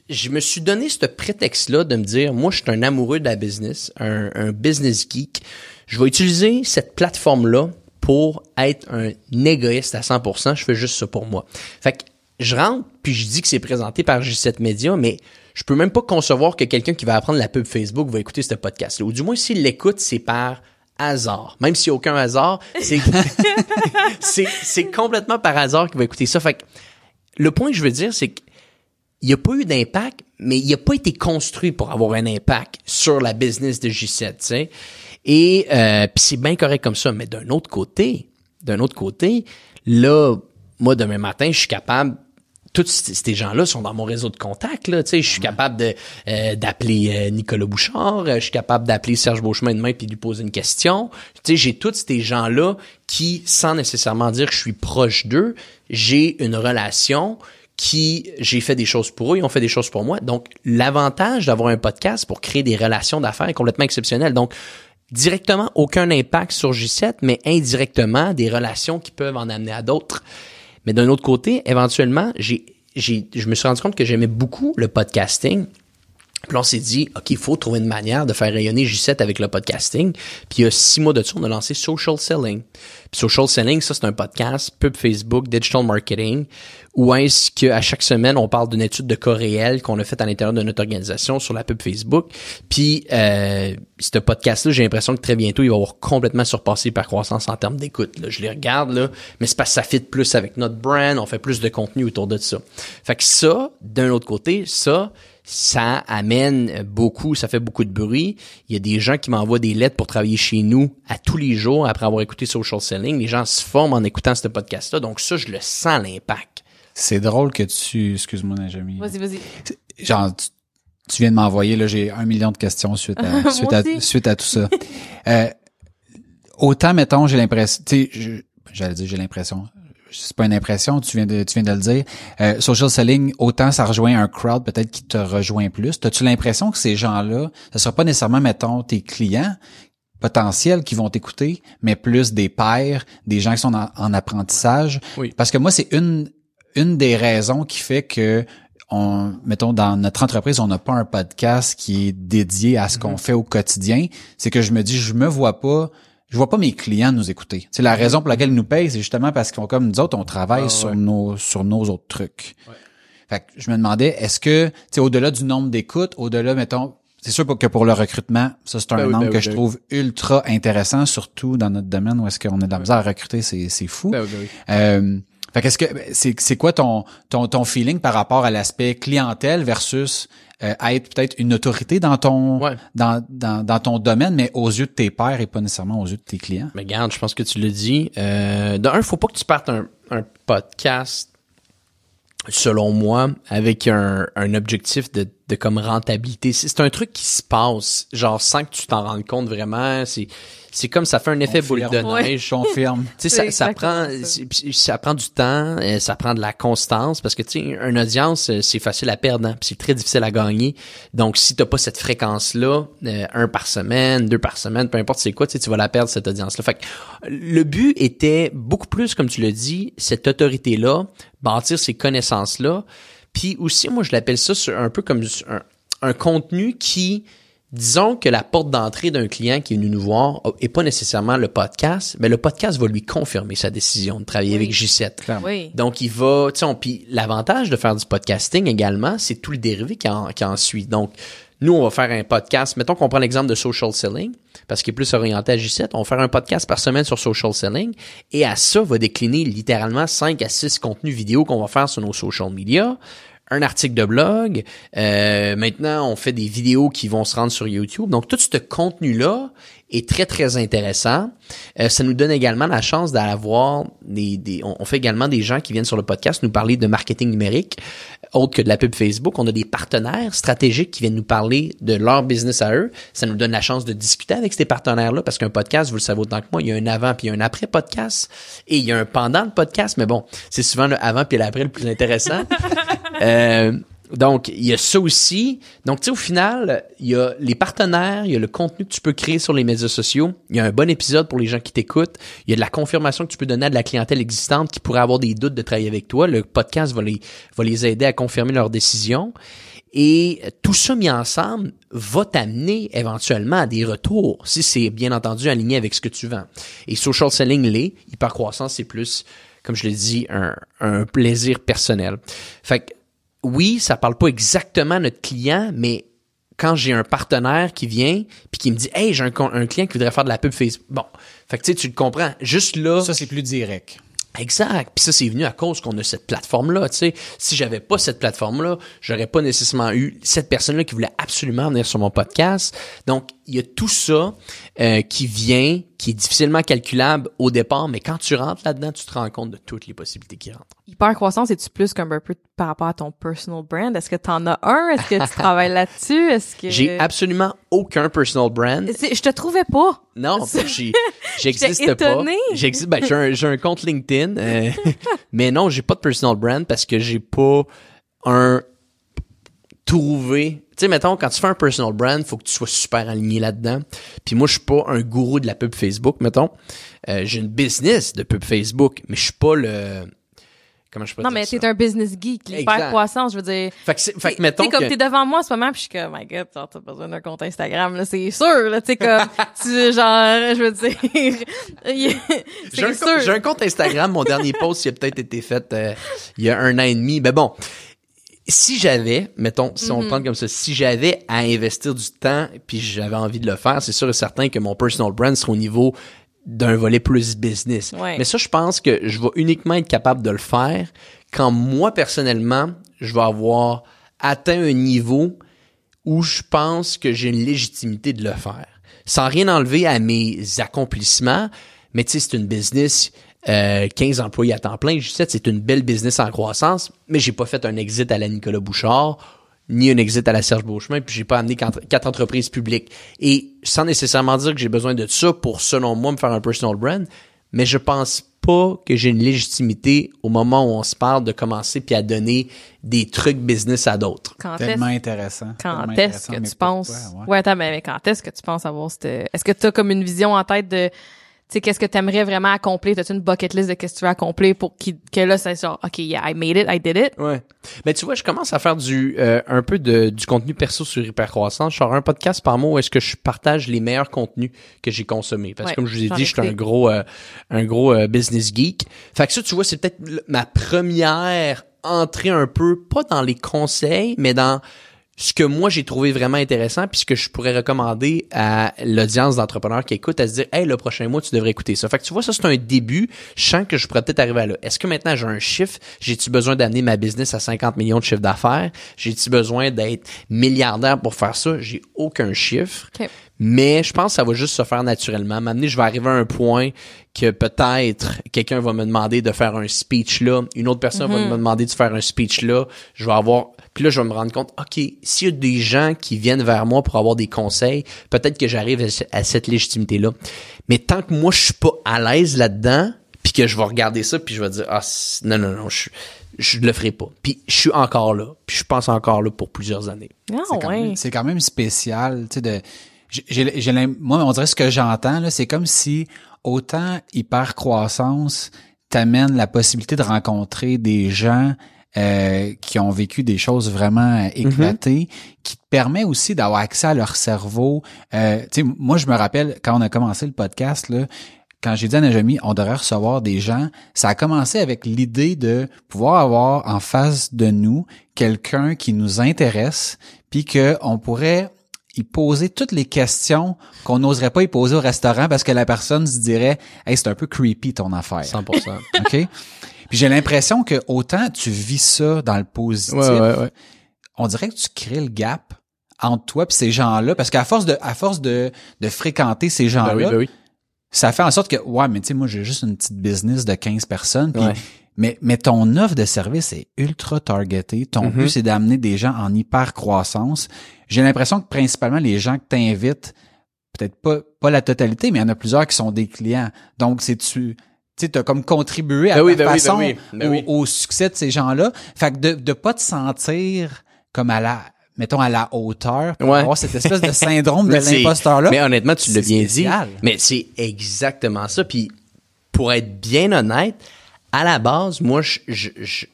je- me suis donné ce prétexte-là de me dire, moi, je suis un amoureux de la business, un, un business geek. Je vais utiliser cette plateforme-là pour être un égoïste à 100%. Je fais juste ça pour moi. Fait que je rentre puis je dis que c'est présenté par G7 Media, mais je peux même pas concevoir que quelqu'un qui va apprendre la pub Facebook va écouter ce podcast-là. Ou du moins, s'il l'écoute, c'est par hasard. Même s'il n'y a aucun hasard, c'est, complètement par hasard qu'il va écouter ça. Fait que le point que je veux dire, c'est qu'il n'y a pas eu d'impact, mais il n'a pas été construit pour avoir un impact sur la business de J7, tu sais. Et euh, c'est bien correct comme ça. Mais d'un autre côté, d'un autre côté, là, moi, demain matin, je suis capable tous ces gens-là sont dans mon réseau de contacts. Là, je suis capable de euh, d'appeler euh, Nicolas Bouchard, euh, je suis capable d'appeler Serge Beauchemin demain puis lui poser une question. J'ai tous ces gens-là qui, sans nécessairement dire que je suis proche d'eux, j'ai une relation qui j'ai fait des choses pour eux, ils ont fait des choses pour moi. Donc, l'avantage d'avoir un podcast pour créer des relations d'affaires est complètement exceptionnel. Donc, directement aucun impact sur J7, mais indirectement des relations qui peuvent en amener à d'autres. Mais d'un autre côté, éventuellement, j'ai, j'ai, je me suis rendu compte que j'aimais beaucoup le podcasting. Puis on s'est dit, OK, il faut trouver une manière de faire rayonner J7 avec le podcasting. Puis il y a six mois de ça, on a lancé Social Selling. Puis Social Selling, ça, c'est un podcast, pub Facebook, digital marketing, où est-ce qu'à chaque semaine, on parle d'une étude de cas réel qu'on a faite à l'intérieur de notre organisation sur la pub Facebook. Puis euh, ce podcast-là, j'ai l'impression que très bientôt, il va avoir complètement surpassé par croissance en termes d'écoute. Je les regarde, là, mais c'est parce que ça fit plus avec notre brand, on fait plus de contenu autour de ça. Fait que ça, d'un autre côté, ça, ça amène beaucoup, ça fait beaucoup de bruit. Il y a des gens qui m'envoient des lettres pour travailler chez nous à tous les jours après avoir écouté Social Selling. Les gens se forment en écoutant ce podcast-là. Donc ça, je le sens l'impact. C'est drôle que tu, excuse-moi, Najami. Vas-y, vas-y. Genre, tu, tu viens de m'envoyer, là, j'ai un million de questions suite à, suite à, suite à tout ça. euh, autant, mettons, j'ai l'impression, tu sais, j'allais dire j'ai l'impression, c'est pas une impression, tu viens de, tu viens de le dire. Euh, social selling, autant ça rejoint un crowd peut-être qui te rejoint plus. As-tu l'impression que ces gens-là, ce sera pas nécessairement, mettons, tes clients potentiels qui vont t'écouter, mais plus des pairs, des gens qui sont en, apprentissage? Oui. Parce que moi, c'est une, une des raisons qui fait que on, mettons, dans notre entreprise, on n'a pas un podcast qui est dédié à ce qu'on mm-hmm. fait au quotidien. C'est que je me dis, je me vois pas je vois pas mes clients nous écouter. C'est la raison pour laquelle ils nous payent, c'est justement parce qu'on comme nous autres, on travaille ah, sur nos sur nos autres trucs. Ouais. Fait que je me demandais, est-ce que, tu sais, au-delà du nombre d'écoutes, au-delà, mettons, c'est sûr que pour le recrutement, ça c'est un ben nombre ben que je ben trouve ultra intéressant, surtout dans notre domaine où est-ce qu'on a de la misère à recruter, c'est c'est fou. Euh, fait qu'est-ce que c'est c'est quoi ton ton ton feeling par rapport à l'aspect clientèle versus euh, être peut-être une autorité dans ton dans, dans, dans ton domaine, mais aux yeux de tes pairs et pas nécessairement aux yeux de tes clients. Mais garde, je pense que tu le dis. Euh, d'un, faut pas que tu partes un, un podcast selon moi, avec un, un objectif de, de comme rentabilité. C'est un truc qui se passe, genre sans que tu t'en rendes compte vraiment. C'est c'est comme ça fait un effet boule de neige. Je confirme. tu sais, ça, ça prend, ça. prend du temps, euh, ça prend de la constance parce que tu sais, une audience, euh, c'est facile à perdre, hein, c'est très difficile à gagner. Donc, si t'as pas cette fréquence-là, euh, un par semaine, deux par semaine, peu importe c'est quoi, tu sais, tu vas la perdre cette audience-là. Fait que le but était beaucoup plus, comme tu l'as dit, cette autorité-là, bâtir ces connaissances-là. Puis aussi, moi, je l'appelle ça un peu comme un, un contenu qui disons que la porte d'entrée d'un client qui est venu nous voir est pas nécessairement le podcast, mais le podcast va lui confirmer sa décision de travailler avec J7. Oui. Donc il va, tu sais, puis l'avantage de faire du podcasting également, c'est tout le dérivé qui en, qui en suit. Donc nous, on va faire un podcast. Mettons qu'on prend l'exemple de social selling, parce qu'il est plus orienté à J7. On va faire un podcast par semaine sur social selling. Et à ça, va décliner littéralement 5 à 6 contenus vidéo qu'on va faire sur nos social media un article de blog. Euh, maintenant, on fait des vidéos qui vont se rendre sur YouTube. Donc, tout ce contenu-là est très, très intéressant. Euh, ça nous donne également la chance d'avoir des, des on, fait également des gens qui viennent sur le podcast nous parler de marketing numérique, autre que de la pub Facebook. On a des partenaires stratégiques qui viennent nous parler de leur business à eux. Ça nous donne la chance de discuter avec ces partenaires-là parce qu'un podcast, vous le savez autant que moi, il y a un avant puis un après podcast et il y a un pendant le podcast. Mais bon, c'est souvent le avant puis l'après le plus intéressant. euh, donc, il y a ça aussi. Donc, tu sais, au final, il y a les partenaires, il y a le contenu que tu peux créer sur les médias sociaux, il y a un bon épisode pour les gens qui t'écoutent, il y a de la confirmation que tu peux donner à de la clientèle existante qui pourrait avoir des doutes de travailler avec toi. Le podcast va les, va les aider à confirmer leurs décisions. Et tout ça mis ensemble va t'amener éventuellement à des retours, si c'est bien entendu aligné avec ce que tu vends. Et social selling l'est, hypercroissance, c'est plus, comme je l'ai dit, un, un plaisir personnel. Fait que oui, ça parle pas exactement à notre client, mais quand j'ai un partenaire qui vient puis qui me dit hey j'ai un, un, client qui voudrait faire de la pub Facebook bon fait que tu sais tu le comprends juste là ça c'est plus direct Exact. Puis ça, c'est venu à cause qu'on a cette plateforme-là. Tu sais, si j'avais pas cette plateforme-là, j'aurais pas nécessairement eu cette personne-là qui voulait absolument venir sur mon podcast. Donc, il y a tout ça euh, qui vient, qui est difficilement calculable au départ, mais quand tu rentres là-dedans, tu te rends compte de toutes les possibilités qui rentrent. Hyper croissance, es-tu plus comme un peu par rapport à ton personal brand? Est-ce que tu en as un? Est-ce que tu travailles là-dessus? Est-ce que... J'ai absolument aucun personal brand. Je te trouvais pas. Non, j'existe pas. J'existe, ben, j'ai un, compte LinkedIn, euh, mais non, j'ai pas de personal brand parce que j'ai pas un trouver, tu sais, mettons, quand tu fais un personal brand, faut que tu sois super aligné là-dedans. Puis moi, je suis pas un gourou de la pub Facebook, mettons. Euh, j'ai une business de pub Facebook, mais je suis pas le comment je peux Non, dire mais ça? t'es un business geek, Exact. l'hyper croissance, je veux dire. Fait que, fait que T'sais, mettons t'sais, comme que- t'es devant moi en ce moment, puis je suis comme, my God, t'as besoin d'un compte Instagram, là, c'est sûr, là, tu sais, comme, tu, genre, je veux dire, J'ai un, c'est compte- sûr. j'ai un compte Instagram, mon dernier post, il a peut-être été fait euh, il y a un an et demi. Mais bon, si j'avais, mettons, si on Mhm. le prend comme ça, si j'avais à investir du temps, puis j'avais envie de le faire, c'est sûr et certain que mon personal brand serait au niveau d'un volet plus business. Ouais. Mais ça, je pense que je vais uniquement être capable de le faire quand moi, personnellement, je vais avoir atteint un niveau où je pense que j'ai une légitimité de le faire. Sans rien enlever à mes accomplissements, mais tu sais, c'est une business, euh, 15 employés à temps plein, je sais, c'est une belle business en croissance, mais j'ai pas fait un exit à la Nicolas Bouchard, ni un exit à la Serge Beauchemin, puis j'ai pas amené quatre, entreprises publiques. Et sans nécessairement dire que j'ai besoin de ça pour, selon moi, me faire un personal brand, mais je pense pas que j'ai une légitimité au moment où on se parle de commencer puis à donner des trucs business à d'autres. Quand est-ce Tellement intéressant. Quand est-ce que tu penses ouais. ouais, attends mais mais quand est-ce que tu penses avoir cette est-ce que tu as comme une vision en tête de sais qu'est-ce que tu aimerais vraiment accomplir? T'as-tu une bucket list de qu'est-ce que tu veux accomplir pour que là c'est genre OK yeah I made it I did it Ouais. Ben tu vois, je commence à faire du euh, un peu de du contenu perso sur Hypercroissance. Je sors un podcast par mois où est-ce que je partage les meilleurs contenus que j'ai consommés. Parce Ouais, que comme je vous ai dit, je suis un gros euh, un gros euh, business geek. Fait que ça, tu vois, c'est peut-être ma première entrée un peu, pas dans les conseils, mais dans ce que moi j'ai trouvé vraiment intéressant puis ce que je pourrais recommander à l'audience d'entrepreneurs qui écoute à se dire hey le prochain mois tu devrais écouter ça. Fait que tu vois ça c'est un début, je sens que je pourrais peut-être arriver à là. Est-ce que maintenant j'ai un chiffre, j'ai-tu besoin d'amener ma business à 50 millions de chiffre d'affaires, j'ai-tu besoin d'être milliardaire pour faire ça? J'ai aucun chiffre. Mais je pense que ça va juste se faire naturellement. M'amener, je vais arriver à un point que peut-être quelqu'un va me demander de faire un speech là, une autre personne va me demander de faire un speech là. Je vais avoir, puis là je vais me rendre compte, ok, s'il y a des gens qui viennent vers moi pour avoir des conseils, peut-être que j'arrive à, ce- à cette légitimité là. Mais tant que moi je suis pas à l'aise là-dedans, puis que je vais regarder ça, puis je vais dire, ah non non non, je je le ferai pas. Puis je suis encore là, puis je pense encore là pour plusieurs années. Ah C'est quand, ouais. même- c'est quand même spécial, tu sais, de, j'ai- j'ai, j'ai l'im- moi, on dirait ce que j'entends, là, c'est comme si autant hyper croissance t'amène la possibilité de rencontrer des gens euh, qui ont vécu des choses vraiment euh, éclatées, qui te permet aussi d'avoir accès à leur cerveau. Euh, tu sais, moi, je me rappelle quand on a commencé le podcast, là, quand j'ai dit à Najami, on devrait recevoir des gens, ça a commencé avec l'idée de pouvoir avoir en face de nous quelqu'un qui nous intéresse, puis que on pourrait y poser toutes les questions qu'on n'oserait pas y poser au restaurant parce que la personne se dirait, hey, c'est un peu creepy ton affaire. 100%. OK? Puis j'ai l'impression que autant tu vis ça dans le positif, Ouais, ouais, ouais. on dirait que tu crées le gap entre toi et ces gens-là parce qu'à force de à force de, de fréquenter ces gens-là, Ben oui, ben oui. ça fait en sorte que ouais, mais tu sais moi j'ai juste une petite business de 15 personnes mais mais ton offre de service est ultra targetée, ton Mhm. but c'est d'amener des gens en hyper croissance. J'ai l'impression que principalement les gens que tu invites peut-être pas pas la totalité mais il y en a plusieurs qui sont des clients. Donc c'est tu tu as comme contribué à Ben oui, ta ben ben façon oui, ben au, oui. au succès de ces gens-là. Fait que de de pas te sentir comme à la mettons à la hauteur pour Ouais. avoir cette espèce de syndrome de l'imposteur là. Mais honnêtement, tu l'as bien spécial. dit. Mais c'est exactement ça. Puis pour être bien honnête, à la base, moi, je, je, je,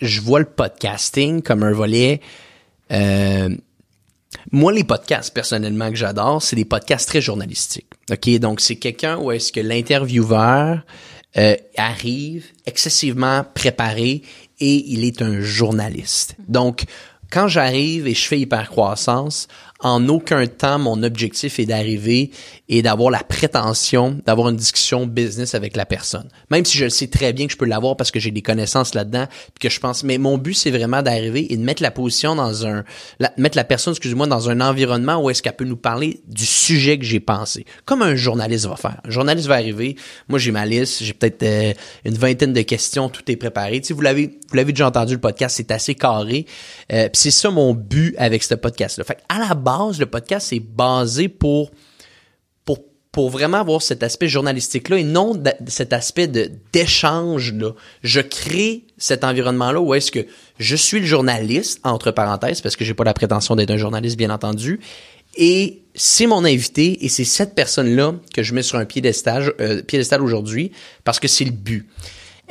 je vois le podcasting comme un volet. euh, moi, les podcasts, personnellement, que j'adore, c'est des podcasts très journalistiques. OK? Donc, c'est quelqu'un où est-ce que l'intervieweur euh, arrive excessivement préparé et il est un journaliste. Donc, quand j'arrive et je fais hypercroissance, en aucun temps mon objectif est d'arriver et d'avoir la prétention d'avoir une discussion business avec la personne. Même si je le sais très bien que je peux l'avoir parce que j'ai des connaissances là-dedans, que je pense. Mais mon but c'est vraiment d'arriver et de mettre la position dans un, mettre la personne, excuse-moi, dans un environnement où est-ce qu'elle peut nous parler du sujet que j'ai pensé, comme un journaliste va faire. Un journaliste va arriver. Moi j'ai ma liste, j'ai peut-être euh, une vingtaine de questions, tout est préparé. Tu sais, vous l'avez, vous l'avez déjà entendu le podcast, c'est assez carré. Euh, c'est ça mon but avec ce podcast-là. Fait à la base, le podcast c'est basé pour pour pour vraiment avoir cet aspect journalistique-là et non cet aspect d'échange-là. Je crée cet environnement-là où est-ce que je suis le journaliste, entre parenthèses, parce que j'ai pas la prétention d'être un journaliste, bien entendu, et c'est mon invité et c'est cette personne-là que je mets sur un piédestal, euh, piédestal aujourd'hui parce que c'est le but.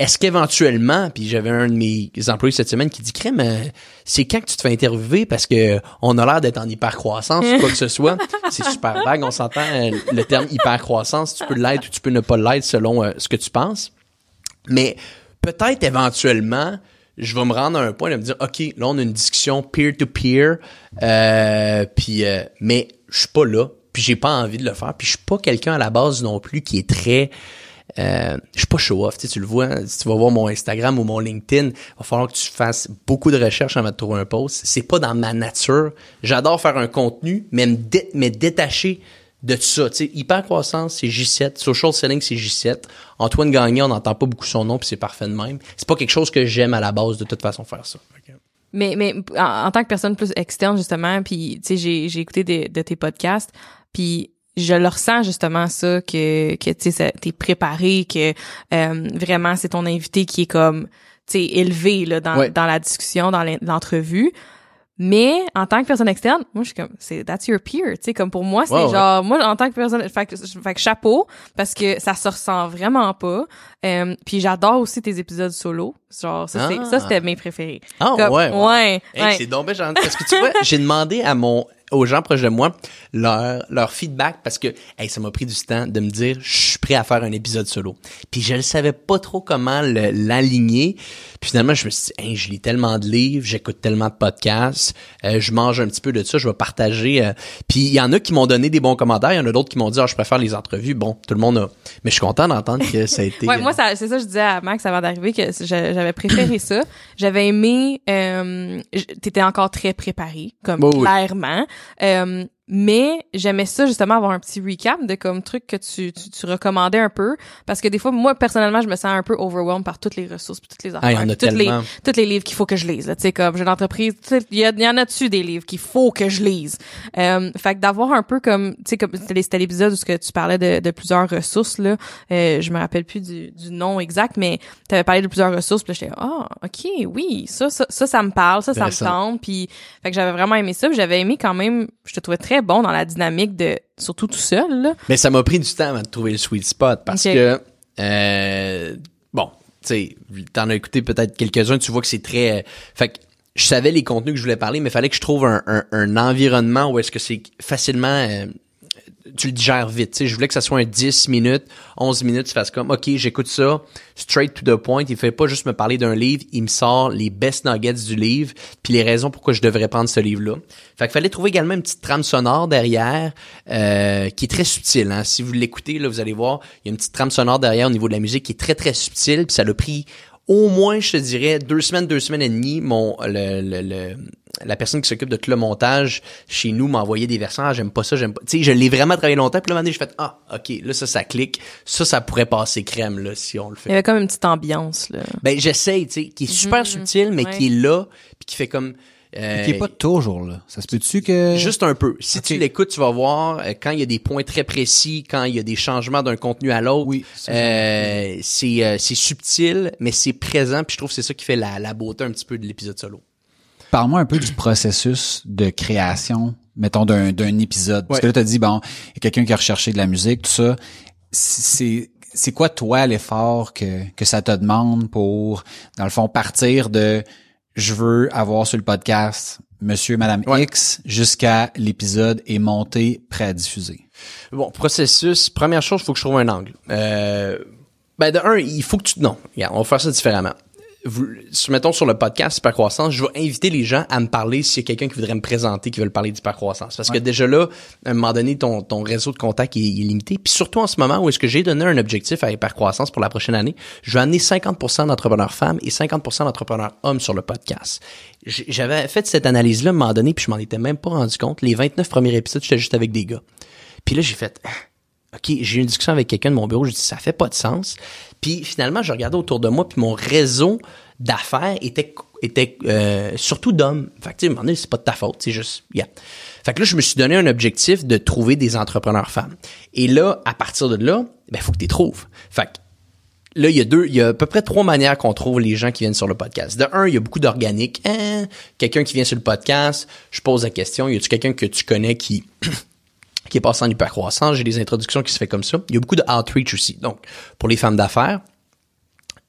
Est-ce qu'éventuellement, puis j'avais un de mes employés cette semaine qui dit crème, euh, c'est quand que tu te fais interviewer parce que on a l'air d'être en hyper croissance ou quoi que ce soit? C'est super vague, on s'entend euh, le terme hyper croissance, tu peux l'être ou tu peux ne pas l'être selon euh, ce que tu penses. Mais peut-être éventuellement, je vais me rendre à un point de me dire, OK, là, on a une discussion peer-to-peer, euh, puis, euh, mais je suis pas là, puis j'ai pas envie de le faire, puis je suis pas quelqu'un à la base non plus qui est très... Euh, je suis pas show-off, tu, sais, tu le vois, si tu vas voir mon Instagram ou mon LinkedIn, il va falloir que tu fasses beaucoup de recherches avant de trouver un post. C'est pas dans ma nature. J'adore faire un contenu, mais me dé- mais détacher de tout ça. Tu sais, hyper croissance, c'est J7. Social selling, c'est J7. Antoine Gagné, on n'entend pas beaucoup son nom, puis c'est parfait de même. C'est pas quelque chose que j'aime à la base de toute façon faire ça. Mais, mais en, tant que personne plus externe, justement, puis j'ai, écouté de tes podcasts, puis je le ressens justement ça, que, que tu sais, t'es préparé, que euh, vraiment c'est ton invité qui est comme, tu sais, élevé là, dans, Ouais. dans la discussion, dans l'entrevue. Mais en tant que personne externe, moi je suis comme c'est that's your peer, tu sais comme pour moi c'est ouais. genre moi en tant que personne fait que, fait que chapeau parce que ça se ressent vraiment pas. Euh, puis j'adore aussi tes épisodes solo, genre ça c'est Ah. ça c'était mes préférés. Ah, Comme- ouais, ouais. ouais, Hey, ouais. c'est donc bien. Parce que tu vois, j'ai demandé à mon aux gens proches de moi leur leur feedback parce que hey, ça m'a pris du temps de me dire je suis prêt à faire un épisode solo. Puis je ne savais pas trop comment l'aligner. Puis finalement je me suis dit hey, je lis tellement de livres, j'écoute tellement de podcasts, euh, je mange un petit peu de ça, je vais partager. euh. Puis il y en a qui m'ont donné des bons commentaires, il y en a d'autres qui m'ont dit ah je préfère les entrevues. Bon, tout le monde a mais je suis content d'entendre que ça a été Ouais, moi, ça, c'est ça, je disais à Max avant d'arriver que j'a- j'avais préféré ça. J'avais aimé, euh, t'étais encore très préparé, comme oui. Clairement. Mais j'aimais ça justement avoir un petit recap de comme truc que tu, tu, tu recommandais un peu. Parce que des fois moi personnellement je me sens un peu overwhelmed par toutes les ressources puis toutes les Ah, affaires en a puis toutes les tous les livres qu'il faut que je lise tu sais comme j'ai une entreprise il y, y en a dessus des livres qu'il faut que je lise? Euh, fait que d'avoir un peu comme tu sais comme c'était l'épisode où ce que tu parlais de, de plusieurs ressources là. Euh, je me rappelle plus du, du nom exact mais tu avais parlé de plusieurs ressources puis j'étais ah OK oui ça ça ça ça me parle ça ça me Intéressant. tente puis fait que j'avais vraiment aimé ça j'avais aimé quand même je te trouvais très bon dans la dynamique de surtout tout seul là. Mais ça m'a pris du temps avant de trouver le sweet spot parce que euh, bon, tu sais, t'en as écouté peut-être quelques-uns, tu vois que c'est très euh, fait que je savais les contenus que je voulais parler, mais fallait que je trouve un, un, un environnement où est-ce que c'est facilement euh, tu le digères vite. Tu sais, je voulais que ça soit un 10 minutes, 11 minutes, tu fasses comme, OK, j'écoute ça, straight to the point. Il fait pas juste me parler d'un livre, il me sort les best nuggets du livre, puis les raisons pourquoi je devrais prendre ce livre-là. Fait qu'il fallait trouver également une petite trame sonore derrière, euh, qui est très subtile. Hein. Si vous l'écoutez, là, vous allez voir, il y a une petite trame sonore derrière au niveau de la musique qui est très, très subtile, puis ça l'a pris au moins, je te dirais, deux semaines, deux semaines et demie, mon, le, le, le- la personne qui s'occupe de tout le montage chez nous m'a envoyé des versants, ah, j'aime pas ça, j'aime pas. Tu sais, je l'ai vraiment travaillé longtemps, puis là, un moment donné, j'ai fait, ah, ok, là, ça, ça clique. Ça, ça pourrait passer crème, là, si on le il y fait. avait comme une petite ambiance là Ben, j'essaye, tu sais, qui est super Mhm, subtil, mais ouais. qui est là, puis qui fait comme, euh, Qui est pas toujours là. Ça se peut-tu que... Juste un peu. Si tu l'écoutes, tu vas voir euh, quand il y a des points très précis, quand il y a des changements d'un contenu à l'autre. Oui, euh, c'est euh, c'est subtil, mais c'est présent. Puis je trouve que c'est ça qui fait la, la beauté un petit peu de l'épisode solo. Parle-moi un peu du processus de création, mettons, d'un, d'un épisode. Parce Ouais. que là, t'as dit, bon, il y a quelqu'un qui a recherché de la musique, tout ça. C'est, c'est quoi, toi, l'effort que, que ça te demande pour, dans le fond, partir de je veux avoir sur le podcast Monsieur, Madame Ouais. X jusqu'à l'épisode est monté, prêt à diffuser? Bon, processus. Première chose, il faut que je trouve un angle. Euh, ben de un, il faut que tu non. Regarde, on va faire ça différemment. Mettons sur le podcast Hypercroissance, je vais inviter les gens à me parler s'il y a quelqu'un qui voudrait me présenter, qui veut parler d'hypercroissance. Parce que déjà là, à un moment donné, ton, ton réseau de contact est, est limité. Puis surtout en ce moment où est-ce que j'ai donné un objectif à hypercroissance pour la prochaine année, je vais amener 50% d'entrepreneurs femmes et 50% d'entrepreneurs hommes sur le podcast. J'avais fait cette analyse-là à un moment donné, puis je m'en étais même pas rendu compte. Les 29 premiers épisodes, j'étais juste avec des gars. Puis là, j'ai fait, ah, OK, j'ai eu une discussion avec quelqu'un de mon bureau, j'ai dit, ça fait pas de sens. Puis finalement, je regardais autour de moi, puis mon réseau d'affaires étaient étaient euh, surtout d'hommes. Fait que, tu sais, c'est pas de ta faute, c'est juste, yeah. Fait que là, je me suis donné un objectif de trouver des entrepreneurs femmes. Et là, à partir de là, ben, faut que tu les trouves. Fait que, là, il y a deux, il y a à peu près trois manières qu'on trouve les gens qui viennent sur le podcast. De un, il y a beaucoup d'organiques. Hein, quelqu'un qui vient sur le podcast, je pose la question, y a-tu quelqu'un que tu connais qui qui est passé en hypercroissance, j'ai des introductions qui se fait comme ça. Il y a beaucoup de outreach aussi. Donc, pour les femmes d'affaires,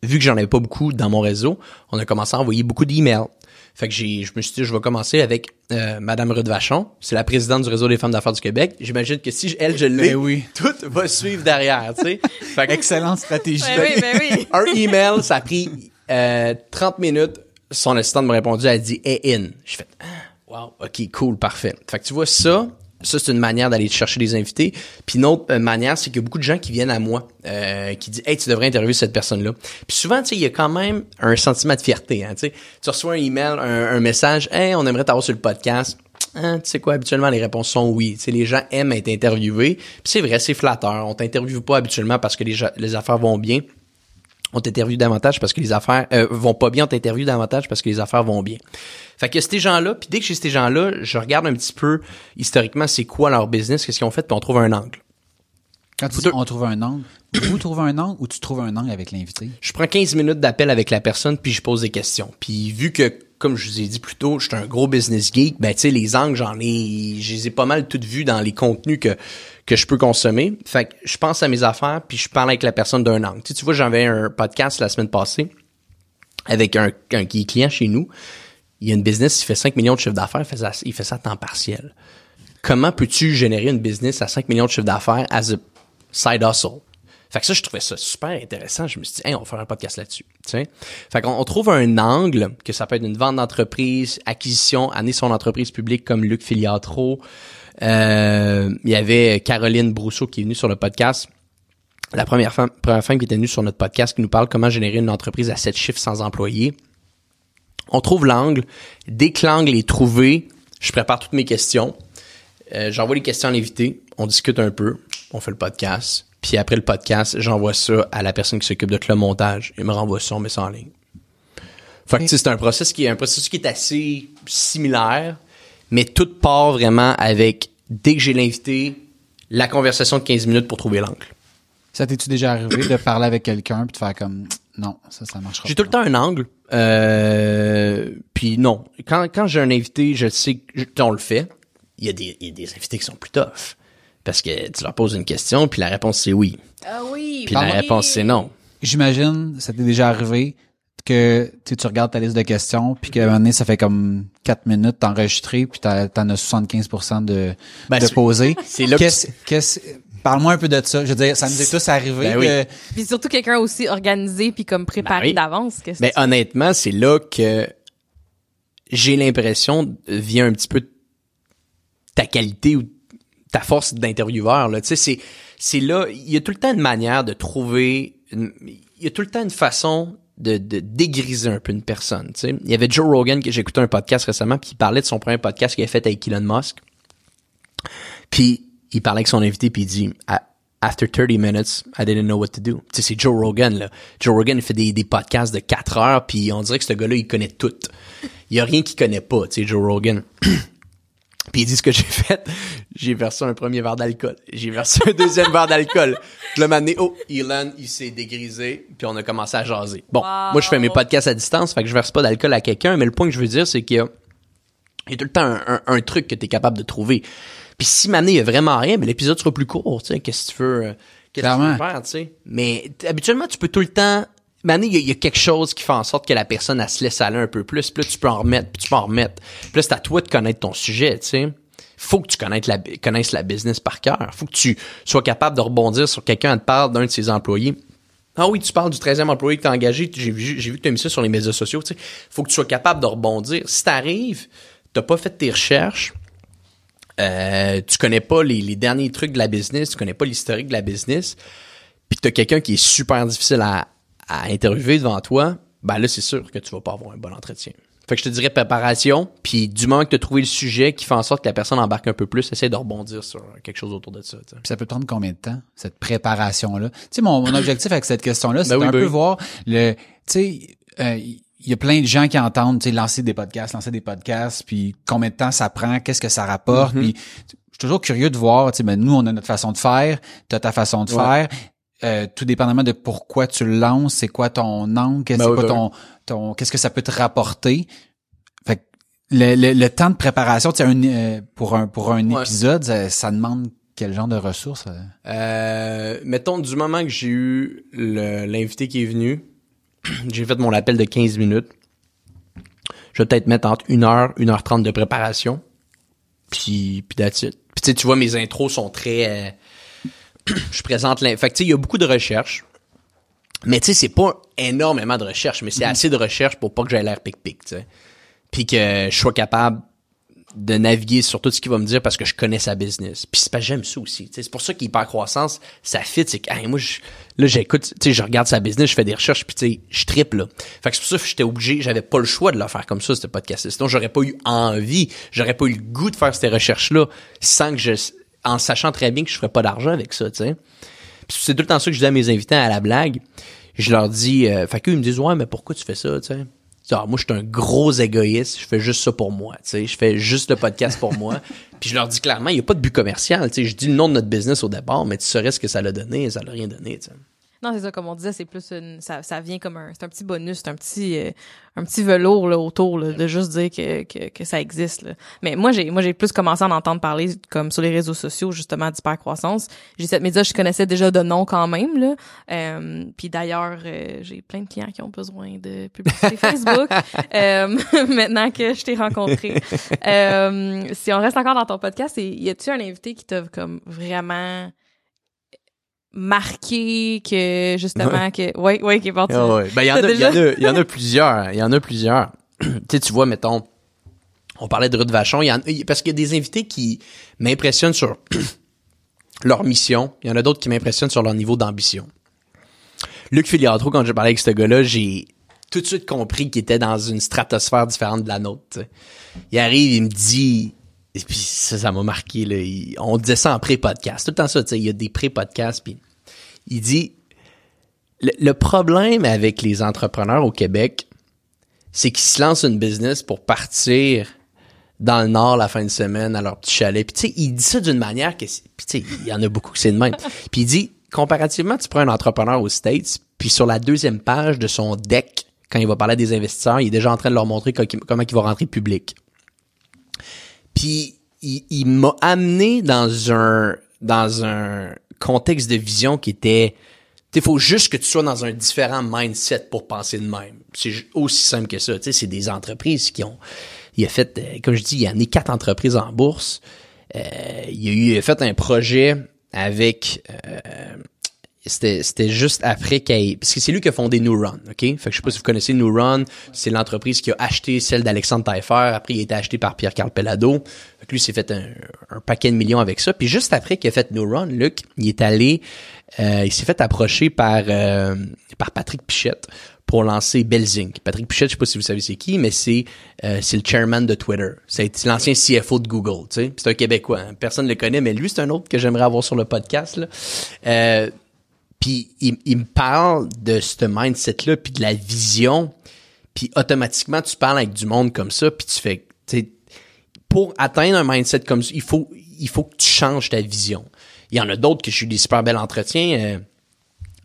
vu que j'en avais pas beaucoup dans mon réseau, on a commencé à envoyer beaucoup d'emails. Fait que j'ai, je me suis dit, je vais commencer avec euh, Madame Ruth Vachon. C'est la présidente du réseau des femmes d'affaires du Québec. J'imagine que si elle, je l'ai, Ben oui. tout va suivre derrière, tu sais. Fait que Excellente stratégie. Ben oui, ben oui. un email, ça a pris euh, 30 minutes. Son assistante m'a répondu, elle a dit, hey, in. J'ai fait, ah, wow, ok, cool, parfait. Fait que tu vois ça, ça c'est une manière d'aller chercher des invités. Puis une autre euh, manière, c'est qu'il y a beaucoup de gens qui viennent à moi, euh, qui disent, hey, tu devrais interviewer cette personne-là. Puis souvent, tu sais, il y a quand même un sentiment de fierté. Hein, tu reçois un email, un, un message, hey, on aimerait t'avoir sur le podcast. Hein, tu sais quoi, habituellement, les réponses sont oui. Tu sais, les gens aiment être interviewés. Puis c'est vrai, c'est flatteur. On t'interviewe pas habituellement parce que les, les affaires vont bien. On t'interviewe davantage parce que les affaires euh, vont pas bien. On t'interviewe davantage parce que les affaires vont bien. Fait que ces gens-là, puis dès que j'ai ces gens-là, je regarde un petit peu historiquement c'est quoi leur business, qu'est-ce qu'ils ont fait, puis on trouve un angle. Quand tu dis on trouve un angle, vous trouvez un angle ou tu trouves un angle avec l'invité? Je prends 15 minutes d'appel avec la personne, puis je pose des questions. Puis vu que, comme je vous ai dit plus tôt, je suis un gros business geek, ben tu sais, les angles, j'en ai, je les ai pas mal toutes vues dans les contenus que que je peux consommer. Fait que je pense à mes affaires, puis je parle avec la personne d'un angle. Tu, sais, tu vois, j'avais un podcast la semaine passée avec un, un client chez nous. Il y a une business qui fait 5 millions de chiffre d'affaires, il fait ça, il fait ça à temps partiel. Comment peux-tu générer une business à 5 millions de chiffre d'affaires as a side hustle? Fait que ça, je trouvais ça super intéressant. Je me suis dit, hey, on va faire un podcast là-dessus. Fait qu'on on trouve un angle, que ça peut être une vente d'entreprise, acquisition, amener son entreprise publique comme Luc Filiatro. Euh, il y avait Caroline Brousseau qui est venue sur le podcast. La première femme, première femme qui était venue sur notre podcast qui nous parle comment générer une entreprise à 7 chiffres sans employés. On trouve l'angle. Dès que l'angle est trouvé, je prépare toutes mes questions. Euh, j'envoie les questions à l'invité. On discute un peu. On fait le podcast. Puis après le podcast, j'envoie ça à la personne qui s'occupe de tout le montage. Il me renvoie ça, on met ça en ligne. Fait que c'est un processus qui est un processus qui est assez similaire, mais tout part vraiment avec dès que j'ai l'invité, la conversation de 15 minutes pour trouver l'angle. Ça t'es-tu déjà arrivé de parler avec quelqu'un puis de faire comme non, ça, ça marchera J'ai tout le temps un angle. Euh, puis non, quand, quand j'ai un invité, je sais que je- on le fait. Il y, a des, il y a des invités qui sont plus tough. Parce que tu leur poses une question, puis la réponse c'est oui. Ah oui. Puis la réponse c'est non. J'imagine, ça t'est déjà arrivé que tu sais, tu regardes ta liste de questions puis qu'à un moment donné, ça fait comme 4 minutes t'enregistrer puis t'as- t'en as 75% de, Ben, de c'est- poser. c'est là que Qu'est-ce, qu'est-ce, parle-moi un peu de ça. Je veux dire, ça nous est tous arrivé Ben oui. que Puis surtout quelqu'un aussi organisé puis comme préparé Ben oui. d'avance. Que Mais honnêtement, c'est là que j'ai l'impression vient un petit peu ta qualité ou ta force d'intervieweur là. Tu sais, c'est c'est là, il y a tout le temps une manière de trouver, une- il y a tout le temps une façon de, de dégriser un peu une personne. Tu sais, il y avait Joe Rogan que j'ai écouté un podcast récemment puis il parlait de son premier podcast qu'il a fait avec Elon Musk. Puis il parlait avec son invité puis il dit "A- After 30 minutes, I didn't know what to do. Tu sais, c'est Joe Rogan, là. Joe Rogan, il fait des, des podcasts de 4 heures, puis on dirait que ce gars-là, il connaît tout. Il y a rien qu'il connaît pas, tu sais, Joe Rogan. Puis il dit ce que j'ai fait. J'ai versé un premier verre d'alcool. J'ai versé un deuxième verre d'alcool. Je l'ai amené. Oh, Elon, il s'est dégrisé. Puis on a commencé à jaser. Bon, Wow. moi, je fais mes podcasts à distance, fait que je verse pas d'alcool à quelqu'un. Mais le point que je veux dire, c'est qu'il y a, il y a tout le temps un, un- un truc que tu es capable de trouver. Puis si maintenant, il y a vraiment rien, mais l'épisode sera plus court, tu sais. Qu'est-ce que tu veux, euh, qu'est-ce que tu veux faire, tu sais. Mais habituellement, tu peux tout le temps... Maintenant, il y, a- il y a quelque chose qui fait en sorte que la personne, elle se laisse aller un peu plus. Puis là, tu peux en remettre, puis tu peux en remettre. Puis là, c'est à toi de connaître ton sujet, tu sais. Faut que tu connaisses la, connaisses la business par cœur. Faut que tu sois capable de rebondir sur quelqu'un te parle d'un de ses employés. Ah oui, tu parles du 13e employé que tu as engagé. J'ai vu, vu que tu as mis ça sur les médias sociaux. Tu sais. Faut que tu sois capable de rebondir. Si t'arrives, t'as pas fait tes recherches, euh, tu connais pas les, les derniers trucs de la business, tu connais pas l'historique de la business, puis t'as quelqu'un qui est super difficile à, à interviewer devant toi, ben là, c'est sûr que tu vas pas avoir un bon entretien. Fait que je te dirais préparation, puis du moment que tu as trouvé le sujet qui fait en sorte que la personne embarque un peu plus, essaie de rebondir sur quelque chose autour de ça. tu. Puis ça peut prendre combien de temps, cette préparation-là? Tu sais, mon, mon objectif avec cette question-là, c'est Ben oui, un ben peu oui. voir le, tu sais, euh, il y a plein de gens qui entendent, tu sais, lancer des podcasts, lancer des podcasts, puis combien de temps ça prend, qu'est-ce que ça rapporte, puis je suis toujours curieux de voir, tu sais, ben nous on a notre façon de faire, tu as ta façon de Ouais. faire, euh, tout dépendamment de pourquoi tu le lances, c'est quoi ton angle, qu'est-ce Ben oui, ben ton, ton qu'est-ce que ça peut te rapporter. Fait que le, le, le temps de préparation, tu sais, un, euh, pour un pour un Ouais. épisode, ça, ça demande quel genre de ressources euh? Euh, mettons, du moment que j'ai eu l'invité qui est venu, j'ai fait mon appel de 15 minutes. Je vais peut-être mettre entre 1 heure, 1 heure 30 de préparation. Puis, puis that's it. Puis tu sais, tu vois, mes intros sont très... euh, je présente... Fait que tu sais, il y a beaucoup de recherches. Mais tu sais, c'est pas énormément de recherches, mais c'est assez de recherches pour pas que j'aie l'air pic-pic, tu sais. Puis que je sois capable de naviguer sur tout ce qu'il va me dire parce que je connais sa business. Puis c'est pas j'aime ça aussi. C'est pour ça qu'hyper croissance, ça fit. C'est que hey, moi, je, là, j'écoute, tu sais, je regarde sa business, je fais des recherches, puis tu sais, je triple là. Fait que c'est pour ça que j'étais obligé, j'avais pas le choix de le faire comme ça, ce podcast. Sinon, j'aurais pas eu envie, j'aurais pas eu le goût de faire ces recherches-là sans que je, en sachant très bien que je ferais pas d'argent avec ça, tu sais. C'est tout le temps ça que je dis à mes invités à la blague. Je leur dis, euh, fait ils me disent, ouais, mais pourquoi tu fais ça, tu sais? Ah, moi, je suis un gros égoïste. Je fais juste ça pour moi. Tu sais, je fais juste le podcast pour moi. Puis je leur dis clairement, il n'y a pas de but commercial. Tu sais, je dis le nom de notre business au départ, mais tu saurais ce que ça l'a donné, ça l'a rien donné. Tu sais. Non, c'est ça, comme on disait, c'est plus une, ça, ça vient comme un, c'est un petit bonus, c'est un petit, euh, un petit velours, là, autour, là, de juste dire que, que, que ça existe, là. Mais moi, j'ai, moi, j'ai plus commencé à en entendre parler, comme sur les réseaux sociaux, justement, d'hypercroissance. J'ai cette média, je connaissais déjà de nom quand même, là. Euh, puis d'ailleurs, euh, j'ai plein de clients qui ont besoin de publicité Facebook, euh, maintenant que je t'ai rencontré. Euh, si on reste encore dans ton podcast, y a-tu un invité qui t'a, comme, vraiment marqué que justement que ouais ouais qui est parti Ah ouais. Ben, il y en a, il y en déjà- a, il y en a plusieurs. Il y en a plusieurs. tu sais, tu vois, mettons, on parlait de Ruth Vachon, il y en, parce qu'il y a des invités qui m'impressionnent sur leur mission. Il y en a d'autres qui m'impressionnent sur leur niveau d'ambition. Luc Filiatro, quand j'ai parlé avec ce gars-là, j'ai tout de suite compris qu'il était dans une stratosphère différente de la nôtre. Il arrive, il me dit, et puis ça, ça m'a marqué. Là, il- on disait ça en pré-podcast. Tout le temps ça, tu sais, il y a des pré-podcasts, puis il dit, le, le problème avec les entrepreneurs au Québec, c'est qu'ils se lancent une business pour partir dans le nord la fin de semaine à leur petit chalet. Puis tu sais, il dit ça d'une manière que puis tu sais, il y en a beaucoup que c'est de même. Puis il dit comparativement, tu prends un entrepreneur aux States, puis sur la deuxième page de son deck quand il va parler à des investisseurs, il est déjà en train de leur montrer co- comment il va rentrer public. Puis il, il m'a amené dans un dans un contexte de vision qui était il faut juste que tu sois dans un différent mindset pour penser de même. C'est aussi simple que ça. C'est des entreprises qui ont. Il a fait, euh, comme je dis, il a amené quatre entreprises en bourse. Euh, il a eu il a fait un projet avec. euh, c'était juste après qu'il parce que c'est lui qui a fondé Neuron, OK? Fait que je sais pas si vous connaissez Neuron, c'est l'entreprise qui a acheté celle d'Alexandre Taillefer, après il a été acheté par Pierre-Carl Pellado. Fait que lui s'est fait un, un paquet de millions avec ça, puis juste après qu'il a fait Neuron, Luc, il est allé euh, il s'est fait approcher par euh, par Patrick Pichette pour lancer Belzing. Patrick Pichette, je sais pas si vous savez c'est qui, mais c'est euh, c'est le chairman de Twitter. C'est l'ancien CFO de Google, tu sais. C'est un Québécois, hein. personne ne le connaît, mais lui c'est un autre que j'aimerais avoir sur le podcast là. Puis il, il me parle de ce mindset-là, puis de la vision. Puis automatiquement, tu parles avec du monde comme ça, puis tu fais... Pour atteindre un mindset comme ça, il faut, il faut que tu changes ta vision. Il y en a d'autres que j'ai eu des super bels entretiens. euh,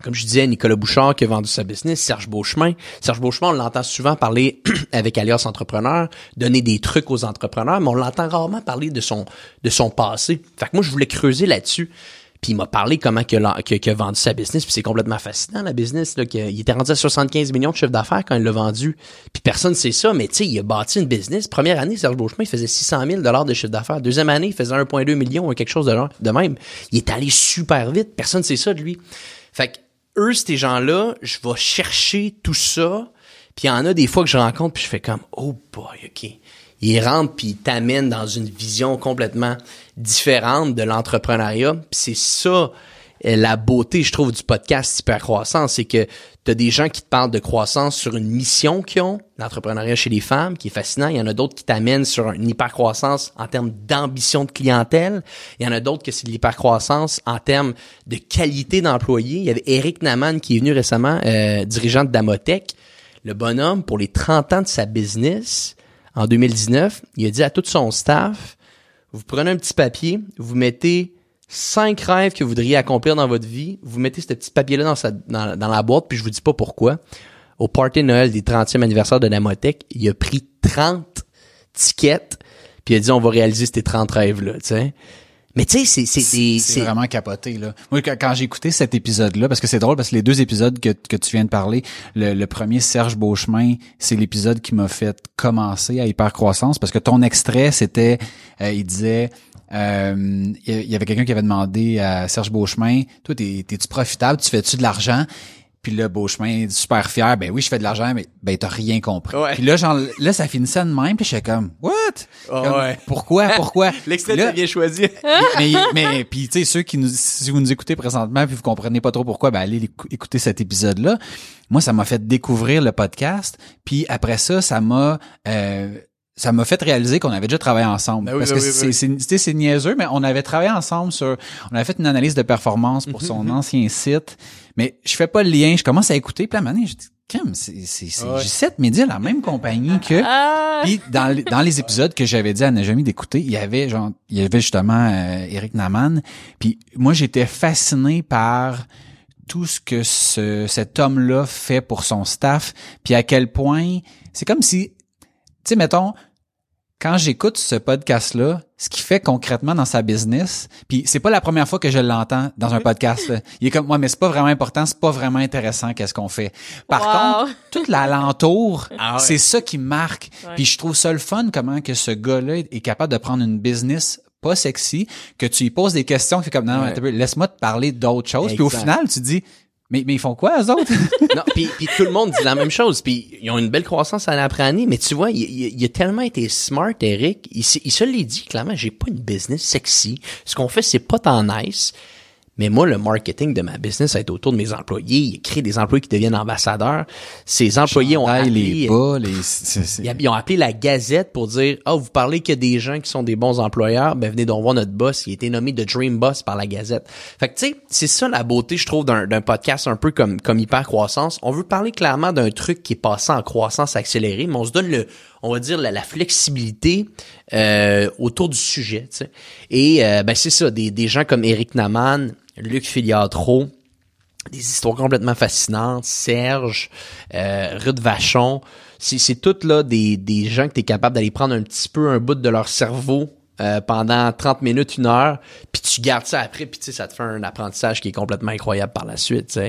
comme je disais, Nicolas Bouchard qui a vendu sa business, Serge Beauchemin. Serge Beauchemin, on l'entend souvent parler avec Alias Entrepreneur, donner des trucs aux entrepreneurs, mais on l'entend rarement parler de son, de son passé. Fait que moi, je voulais creuser là-dessus. Puis il m'a parlé comment qu'il a, vendu sa business. Puis c'est complètement fascinant, la business. Il était rendu à 75 millions de chiffre d'affaires quand il l'a vendu. Puis personne ne sait ça, mais tu sais, il a bâti une business. Première année, Serge Beauchemin, il faisait 600 000 de chiffre d'affaires. Deuxième année, il faisait 1,2 million ou quelque chose de même. Il est allé super vite. Personne ne sait ça de lui. Fait que eux, ces gens-là, je vais chercher tout ça. Puis il y en a des fois que je rencontre, puis je fais comme, oh boy, OK. Ils rentrent, puis ils t'amènent dans une vision complètement différente de l'entrepreneuriat. C'est ça, euh, la beauté, je trouve, du podcast Hyper Croissance, c'est que tu as des gens qui te parlent de croissance sur une mission qu'ils ont, l'entrepreneuriat chez les femmes, qui est fascinant. Il y en a d'autres qui t'amènent sur une hyper-croissance en termes d'ambition de clientèle. Il y en a d'autres que c'est de l'hyper-croissance en termes de qualité d'employé. Il y avait Eric Naman qui est venu récemment, euh, dirigeant de Damotech. Le bonhomme, pour les 30 ans de sa business, en 2019, il a dit à tout son staff, vous prenez un petit papier, vous mettez cinq rêves que vous voudriez accomplir dans votre vie, vous mettez ce petit papier-là dans, la boîte, puis je vous dis pas pourquoi. Au party Noël des 30e anniversaire de la il a pris 30 tickets, puis il a dit on va réaliser ces 30 rêves-là, tu sais. Mais tu sais, c'est c'est vraiment capoté là. Moi quand, j'ai écouté cet épisode là parce que c'est drôle parce que les deux épisodes que, que tu viens de parler, le, le premier Serge Beauchemin, c'est l'épisode qui m'a fait commencer à hypercroissance parce que ton extrait c'était euh, il disait euh, il y avait quelqu'un qui avait demandé à Serge Beauchemin, toi t'es t'es-tu profitable, tu fais-tu de l'argent puis là, Beauchemin, super fier, ben oui, je fais de l'argent, mais ben t'as rien compris. Ouais. Puis là, genre, là, ça finissait de même, puis j'étais comme, what? Ah Comme, ouais. Pourquoi, pourquoi? L'extrait là- bien choisi. mais, mais puis tu sais ceux qui nous si vous nous écoutez présentement puis vous comprenez pas trop pourquoi ben allez écouter cet épisode là moi ça m'a fait découvrir le podcast puis après ça ça m'a euh, ça m'a fait réaliser qu'on avait déjà travaillé ensemble Ben oui, parce ben que oui, c'est oui. c'est tu sais, c'est niaiseux mais on avait travaillé ensemble sur on avait fait une analyse de performance pour Mhm, son ancien site mais je fais pas le lien je commence à écouter puis à un moment donné, je dis Crème, c'est c'est c'est Ouais. J7 Media la même compagnie que Ah! puis dans, les- dans les épisodes que j'avais dit à Najami d'écouter, il y avait genre il y avait justement euh, Eric Naman. Puis moi j'étais fasciné par tout ce que ce, cet homme-là fait pour son staff, puis à quel point c'est comme si tu sais mettons quand j'écoute ce podcast-là, ce qu'il fait concrètement dans sa business, puis c'est pas la première fois que je l'entends dans un podcast. là. Il est comme moi, mais c'est pas vraiment important, c'est pas vraiment intéressant qu'est-ce qu'on fait. Par Wow. contre, tout l'alentour, Ah ouais. c'est ça qui marque. Ouais. Puis je trouve ça le fun comment que ce gars-là est capable de prendre une business pas sexy, que tu lui poses des questions, que comme non, Ouais. laisse-moi te parler d'autres choses. Puis au final, tu dis mais mais ils font quoi eux autres? Non, puis, puis tout le monde dit la même chose. Puis ils ont une belle croissance année après année. Mais tu vois, il, il- il a tellement été smart, Eric. Il, il se l'est dit clairement. J'ai pas une business sexy. Ce qu'on fait, c'est pas tant nice. Mais moi, le marketing de ma business, ça va être autour de mes employés. Il crée des employés qui deviennent ambassadeurs. Ces employés ont appelé, les bas, les c'est- c'est- ils ils ont appelé la Gazette pour dire Ah, vous parlez que des gens qui sont des bons employeurs, ben venez donc voir notre boss. Il a été nommé de Dream Boss par la Gazette. Fait que tu sais, c'est ça la beauté, je trouve, d'un d'un podcast un peu comme comme hyper croissance. On veut parler clairement d'un truc qui est passé en croissance accélérée, mais on se donne le, on va dire la, la flexibilité euh, autour du sujet. Et euh, ben c'est ça, des, des gens comme Eric Naman, Luc Filiatro, des histoires complètement fascinantes, Serge, euh, Ruth Vachon, c'est, toutes là des, des gens que tu es capable d'aller prendre un petit peu un bout de leur cerveau euh, pendant 30 minutes, une heure, puis tu gardes ça après, puis ça te fait un apprentissage qui est complètement incroyable par la suite.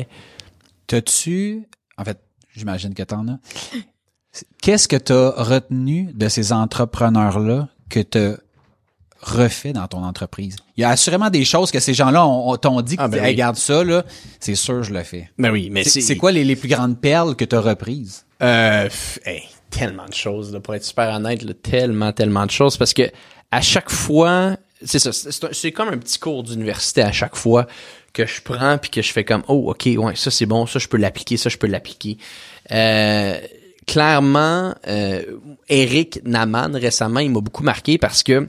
T'as-tu, en fait, j'imagine que t'en as. Qu'est-ce que t'as retenu de ces entrepreneurs-là que t'as refait dans ton entreprise? Il y a assurément des choses que ces gens-là ont, ont- t'ont dit que Ah, ben hey, oui. garde ça, là, c'est sûr je le fais. Ben oui, mais C'est c'est quoi les, les plus grandes perles que t'as reprises? Euh, hey, tellement de choses, là, pour être super honnête, là, tellement, tellement de choses, parce que à chaque fois, c'est ça, c'est, c'est un- c'est comme un petit cours d'université à chaque fois que je prends puis que je fais comme, oh, ok, ouais, ça c'est bon, ça je peux l'appliquer, ça je peux l'appliquer. Euh, clairement, euh, Eric Naman récemment, il m'a beaucoup marqué parce que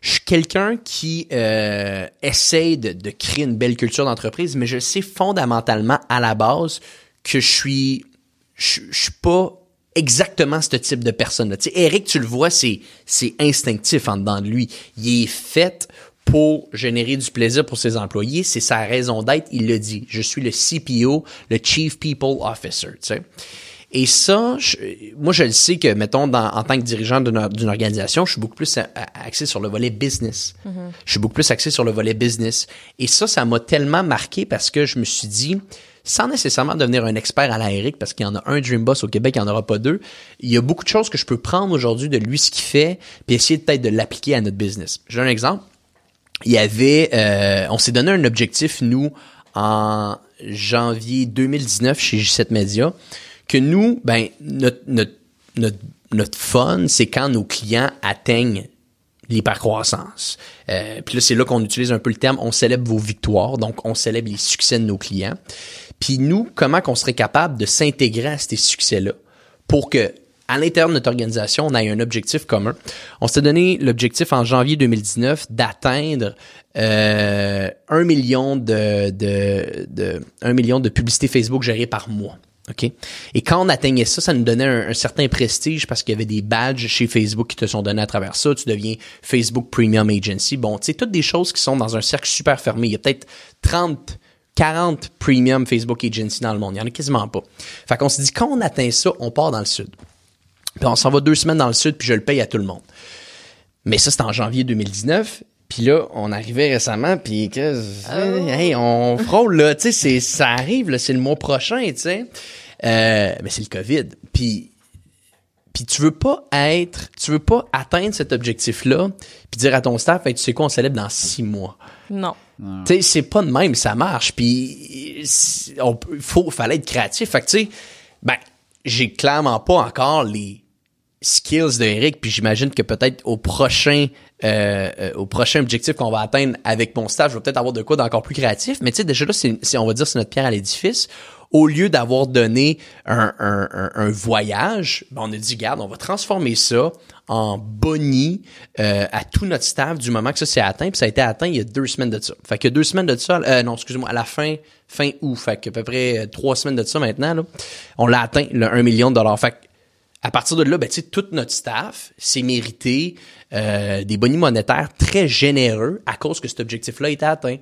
je suis quelqu'un qui euh, essaye de, de créer une belle culture d'entreprise, mais je sais fondamentalement à la base que je suis je, suis pas exactement ce type de personne là. Tu sais Eric, tu le vois, c'est c'est instinctif en dedans de lui. Il est fait pour générer du plaisir pour ses employés, c'est sa raison d'être, il le dit. Je suis le CPO, le Chief People Officer, tu sais. Et ça, je- moi, je le sais que, mettons, dans- en tant que dirigeant d'une d'une organisation, je suis beaucoup plus axé sur le volet business. Je suis beaucoup plus axé sur le volet business. Et ça, ça m'a tellement marqué parce que je me suis dit, sans nécessairement devenir un expert à la Eric, parce qu'il y en a un Dream Boss au Québec, il n'y en aura pas deux, il y a beaucoup de choses que je peux prendre aujourd'hui de lui, ce qu'il fait, puis essayer peut-être de l'appliquer à notre business. J'ai un exemple il y avait, euh, on s'est donné un objectif, nous, en janvier 2019 chez J7 Media, que nous, ben, notre, notre, notre, fun, c'est quand nos clients atteignent l'hypercroissance. Euh, puis là, c'est là qu'on utilise un peu le terme, on célèbre vos victoires, donc on célèbre les succès de nos clients. Puis nous, comment qu'on serait capable de s'intégrer à ces succès-là pour que à l'intérieur de notre organisation, on ait un objectif commun? On s'est donné l'objectif en janvier 2019 d'atteindre euh, un million de, de, de un million de publicités Facebook gérées par mois OK? Et quand on atteignait ça, ça nous donnait un, un certain prestige parce qu'il y avait des badges chez Facebook qui te sont donnés à travers ça. Tu deviens Facebook Premium Agency. Bon, tu sais, toutes des choses qui sont dans un cercle super fermé. Il y a peut-être 30, 40 Premium Facebook Agency dans le monde. Il y en a quasiment pas. Fait qu'on se dit, quand on atteint ça, on part dans le sud. Puis on s'en va deux semaines dans le sud, puis je le paye à tout le monde. Mais ça, c'était en janvier 2019. Puis là, on arrivait récemment, puis que, hey, on frôle là, tu sais, c'est ça arrive là, c'est le mois prochain, tu sais. Euh, mais c'est le Covid. Puis puis tu veux pas être, tu veux pas atteindre cet objectif-là, puis dire à ton staff, hey, tu sais quoi, on célèbre dans six mois. Non. Tu sais, c'est pas de même, ça marche. Puis on peut- faut, fallait être créatif. Fait que tu sais, ben, j'ai clairement pas encore les skills de Eric, puis j'imagine que peut-être au prochain euh, euh, au prochain objectif qu'on va atteindre avec mon staff, je vais peut-être avoir de quoi d'encore plus créatif. Mais tu sais, déjà là, c'est, on va dire c'est notre pierre à l'édifice. Au lieu d'avoir donné un, un, un, un voyage, ben, on a dit, garde, on va transformer ça en boni euh, à tout notre staff du moment que ça s'est atteint. Puis ça a été atteint il y a deux semaines de ça. Fait que deux semaines de ça, euh, non, excusez-moi, à la fin, fin août, fait que à peu près euh, trois semaines de ça maintenant, là, on l'a atteint, le 1 million de dollars. Fait que à partir de là, ben, tout notre staff s'est mérité euh, des bonus monétaires très généreux à cause que cet objectif-là était atteint.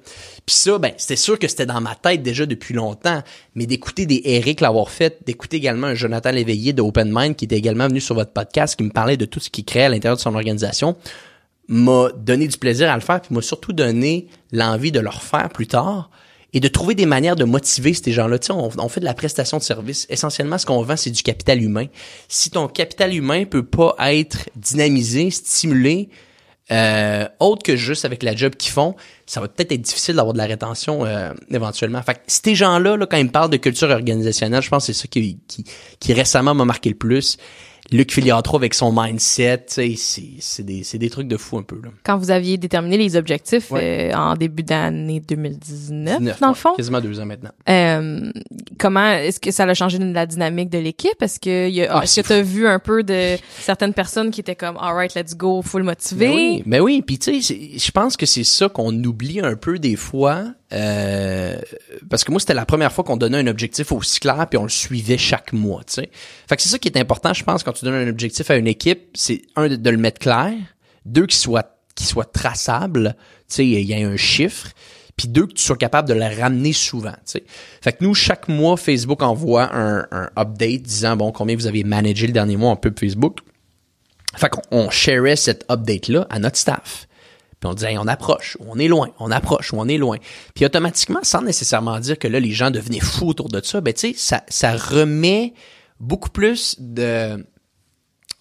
Puis ça, ben, c'était sûr que c'était dans ma tête déjà depuis longtemps, mais d'écouter des Eric l'avoir fait, d'écouter également un Jonathan Léveillé de Open Mind qui était également venu sur votre podcast, qui me parlait de tout ce qu'il créait à l'intérieur de son organisation, m'a donné du plaisir à le faire, puis m'a surtout donné l'envie de le refaire plus tard et de trouver des manières de motiver ces gens-là. Tu sais, on, fait de la prestation de service. Essentiellement, ce qu'on vend, c'est du capital humain. Si ton capital humain peut pas être dynamisé, stimulé, euh, autre que juste avec la job qu'ils font, ça va peut-être être difficile d'avoir de la rétention euh, éventuellement. Fait que ces gens-là, là, quand ils me parlent de culture organisationnelle, je pense que c'est ça qui, qui récemment m'a marqué le plus. Luc Filiatro avec son mindset, c'est, des, des trucs de fou un peu. Là. Quand vous aviez déterminé les objectifs Ouais. euh, en début d'année 2019, 19, dans le fond, Quasiment deux ans maintenant. euh, comment est-ce que ça a changé la dynamique de l'équipe? Est-ce que y a, Ah, est-ce que vu un peu de certaines personnes qui étaient comme alright, let's go, full motivé? Ben oui, ben oui. Puis tu sais, je pense que c'est ça qu'on oublie un peu des fois. Euh, parce que moi, c'était la première fois qu'on donnait un objectif aussi clair, puis on le suivait chaque mois. Tu sais. Fait que c'est ça qui est important, je pense, quand tu donnes un objectif à une équipe, c'est un de, le mettre clair, deux qu'il soit qu'il soit traçable. Tu sais, il y a un chiffre. Puis deux, que tu sois capable de le ramener souvent. Sais. Fait que nous, chaque mois, Facebook envoie un, un update disant bon combien vous avez managé le dernier mois en pub Facebook. Fait qu'on on sharait cet update-là à notre staff. On disait, on approche, on est loin, on approche, on est loin. Puis automatiquement, sans nécessairement dire que là, les gens devenaient fous autour de ça, ben tu sais, ça, ça remet beaucoup plus de...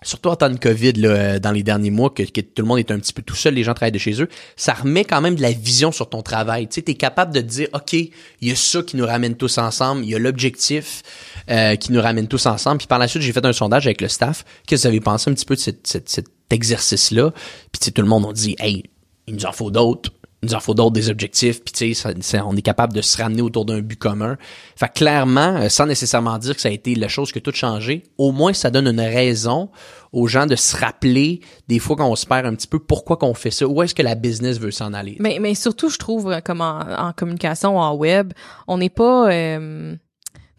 Surtout en temps de COVID, euh, dans les derniers mois, que, tout le monde est un petit peu tout seul, les gens travaillent de chez eux, ça remet quand même de la vision sur ton travail. Tu sais, t'es capable de dire, OK, il y a ça qui nous ramène tous ensemble, il y a l'objectif euh, qui nous ramène tous ensemble. Puis par la suite, j'ai fait un sondage avec le staff. Qu'est-ce que vous avez pensé un petit peu de cet exercice-là? Puis tu sais, tout le monde a dit, hey, il nous en faut d'autres. Il nous en faut d'autres des objectifs, puis tu sais, on est capable de se ramener autour d'un but commun. Fait que clairement, euh, sans nécessairement dire que ça a été la chose que tout changé, au moins ça donne une raison aux gens de se rappeler des fois quand on se perd un petit peu pourquoi qu'on fait ça, où est-ce que la business veut s'en aller. Mais, mais surtout, je trouve, euh, comme en, en communication, en web, on n'est pas... euh,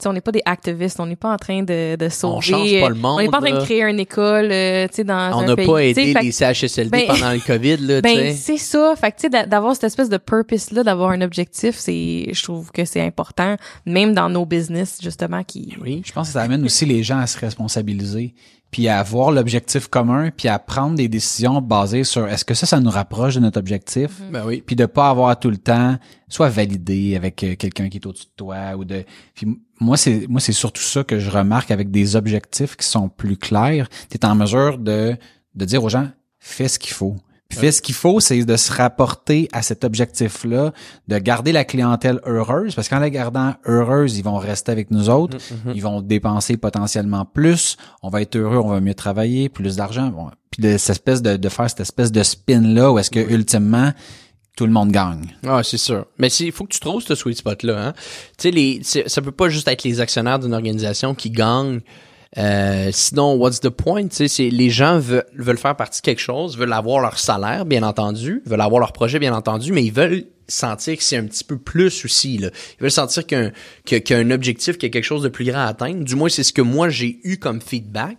sais, on n'est pas des activistes, on n'est pas en train de, de sauver... On change pas le euh, monde, On n'est pas en train là. de créer une école, euh, tu sais, dans on un n'a pays. pas tu sais, aidé fait les que- CHSLD ben- pendant le COVID, là, tu Ben, sais. c'est ça. Fait que, tu sais, d'a- d'avoir cette espèce de purpose-là, d'avoir un objectif, c'est, je trouve que c'est important, même dans nos business, justement, qui... Oui. Je pense que ça amène aussi les gens à se responsabiliser, puis à avoir l'objectif commun, puis à prendre des décisions basées sur est-ce que ça, ça nous rapproche de notre objectif, Ben oui. puis de pas avoir tout le temps soit validé avec euh, quelqu'un qui est au-dessus de toi ou de. Puis moi c'est moi c'est surtout ça que je remarque avec des objectifs qui sont plus clairs. Tu es en mesure de de dire aux gens fais ce qu'il faut. Puis ce qu'il faut, c'est de se rapporter à cet objectif-là, de garder la clientèle heureuse, parce qu'en la gardant heureuse, ils vont rester avec nous autres, ils vont dépenser potentiellement plus, on va être heureux, on va mieux travailler, plus d'argent. Bon. Puis de, cette espèce de, de faire cette espèce de spin-là, où est-ce que ultimement, tout le monde gagne. Ah, c'est sûr. Mais il faut que tu trouves ce sweet spot-là. Hein? Tu sais, ça peut pas juste être les actionnaires d'une organisation qui gagnent. Euh, sinon, what's the point? C'est les gens veulent, veulent faire partie de quelque chose, veulent avoir leur salaire, bien entendu, veulent avoir leur projet, bien entendu, mais ils veulent sentir que c'est un petit peu plus aussi. Là. Ils veulent sentir qu'un qu'il y a un objectif, qu'il y a quelque chose de plus grand à atteindre. Du moins, c'est ce que moi j'ai eu comme feedback.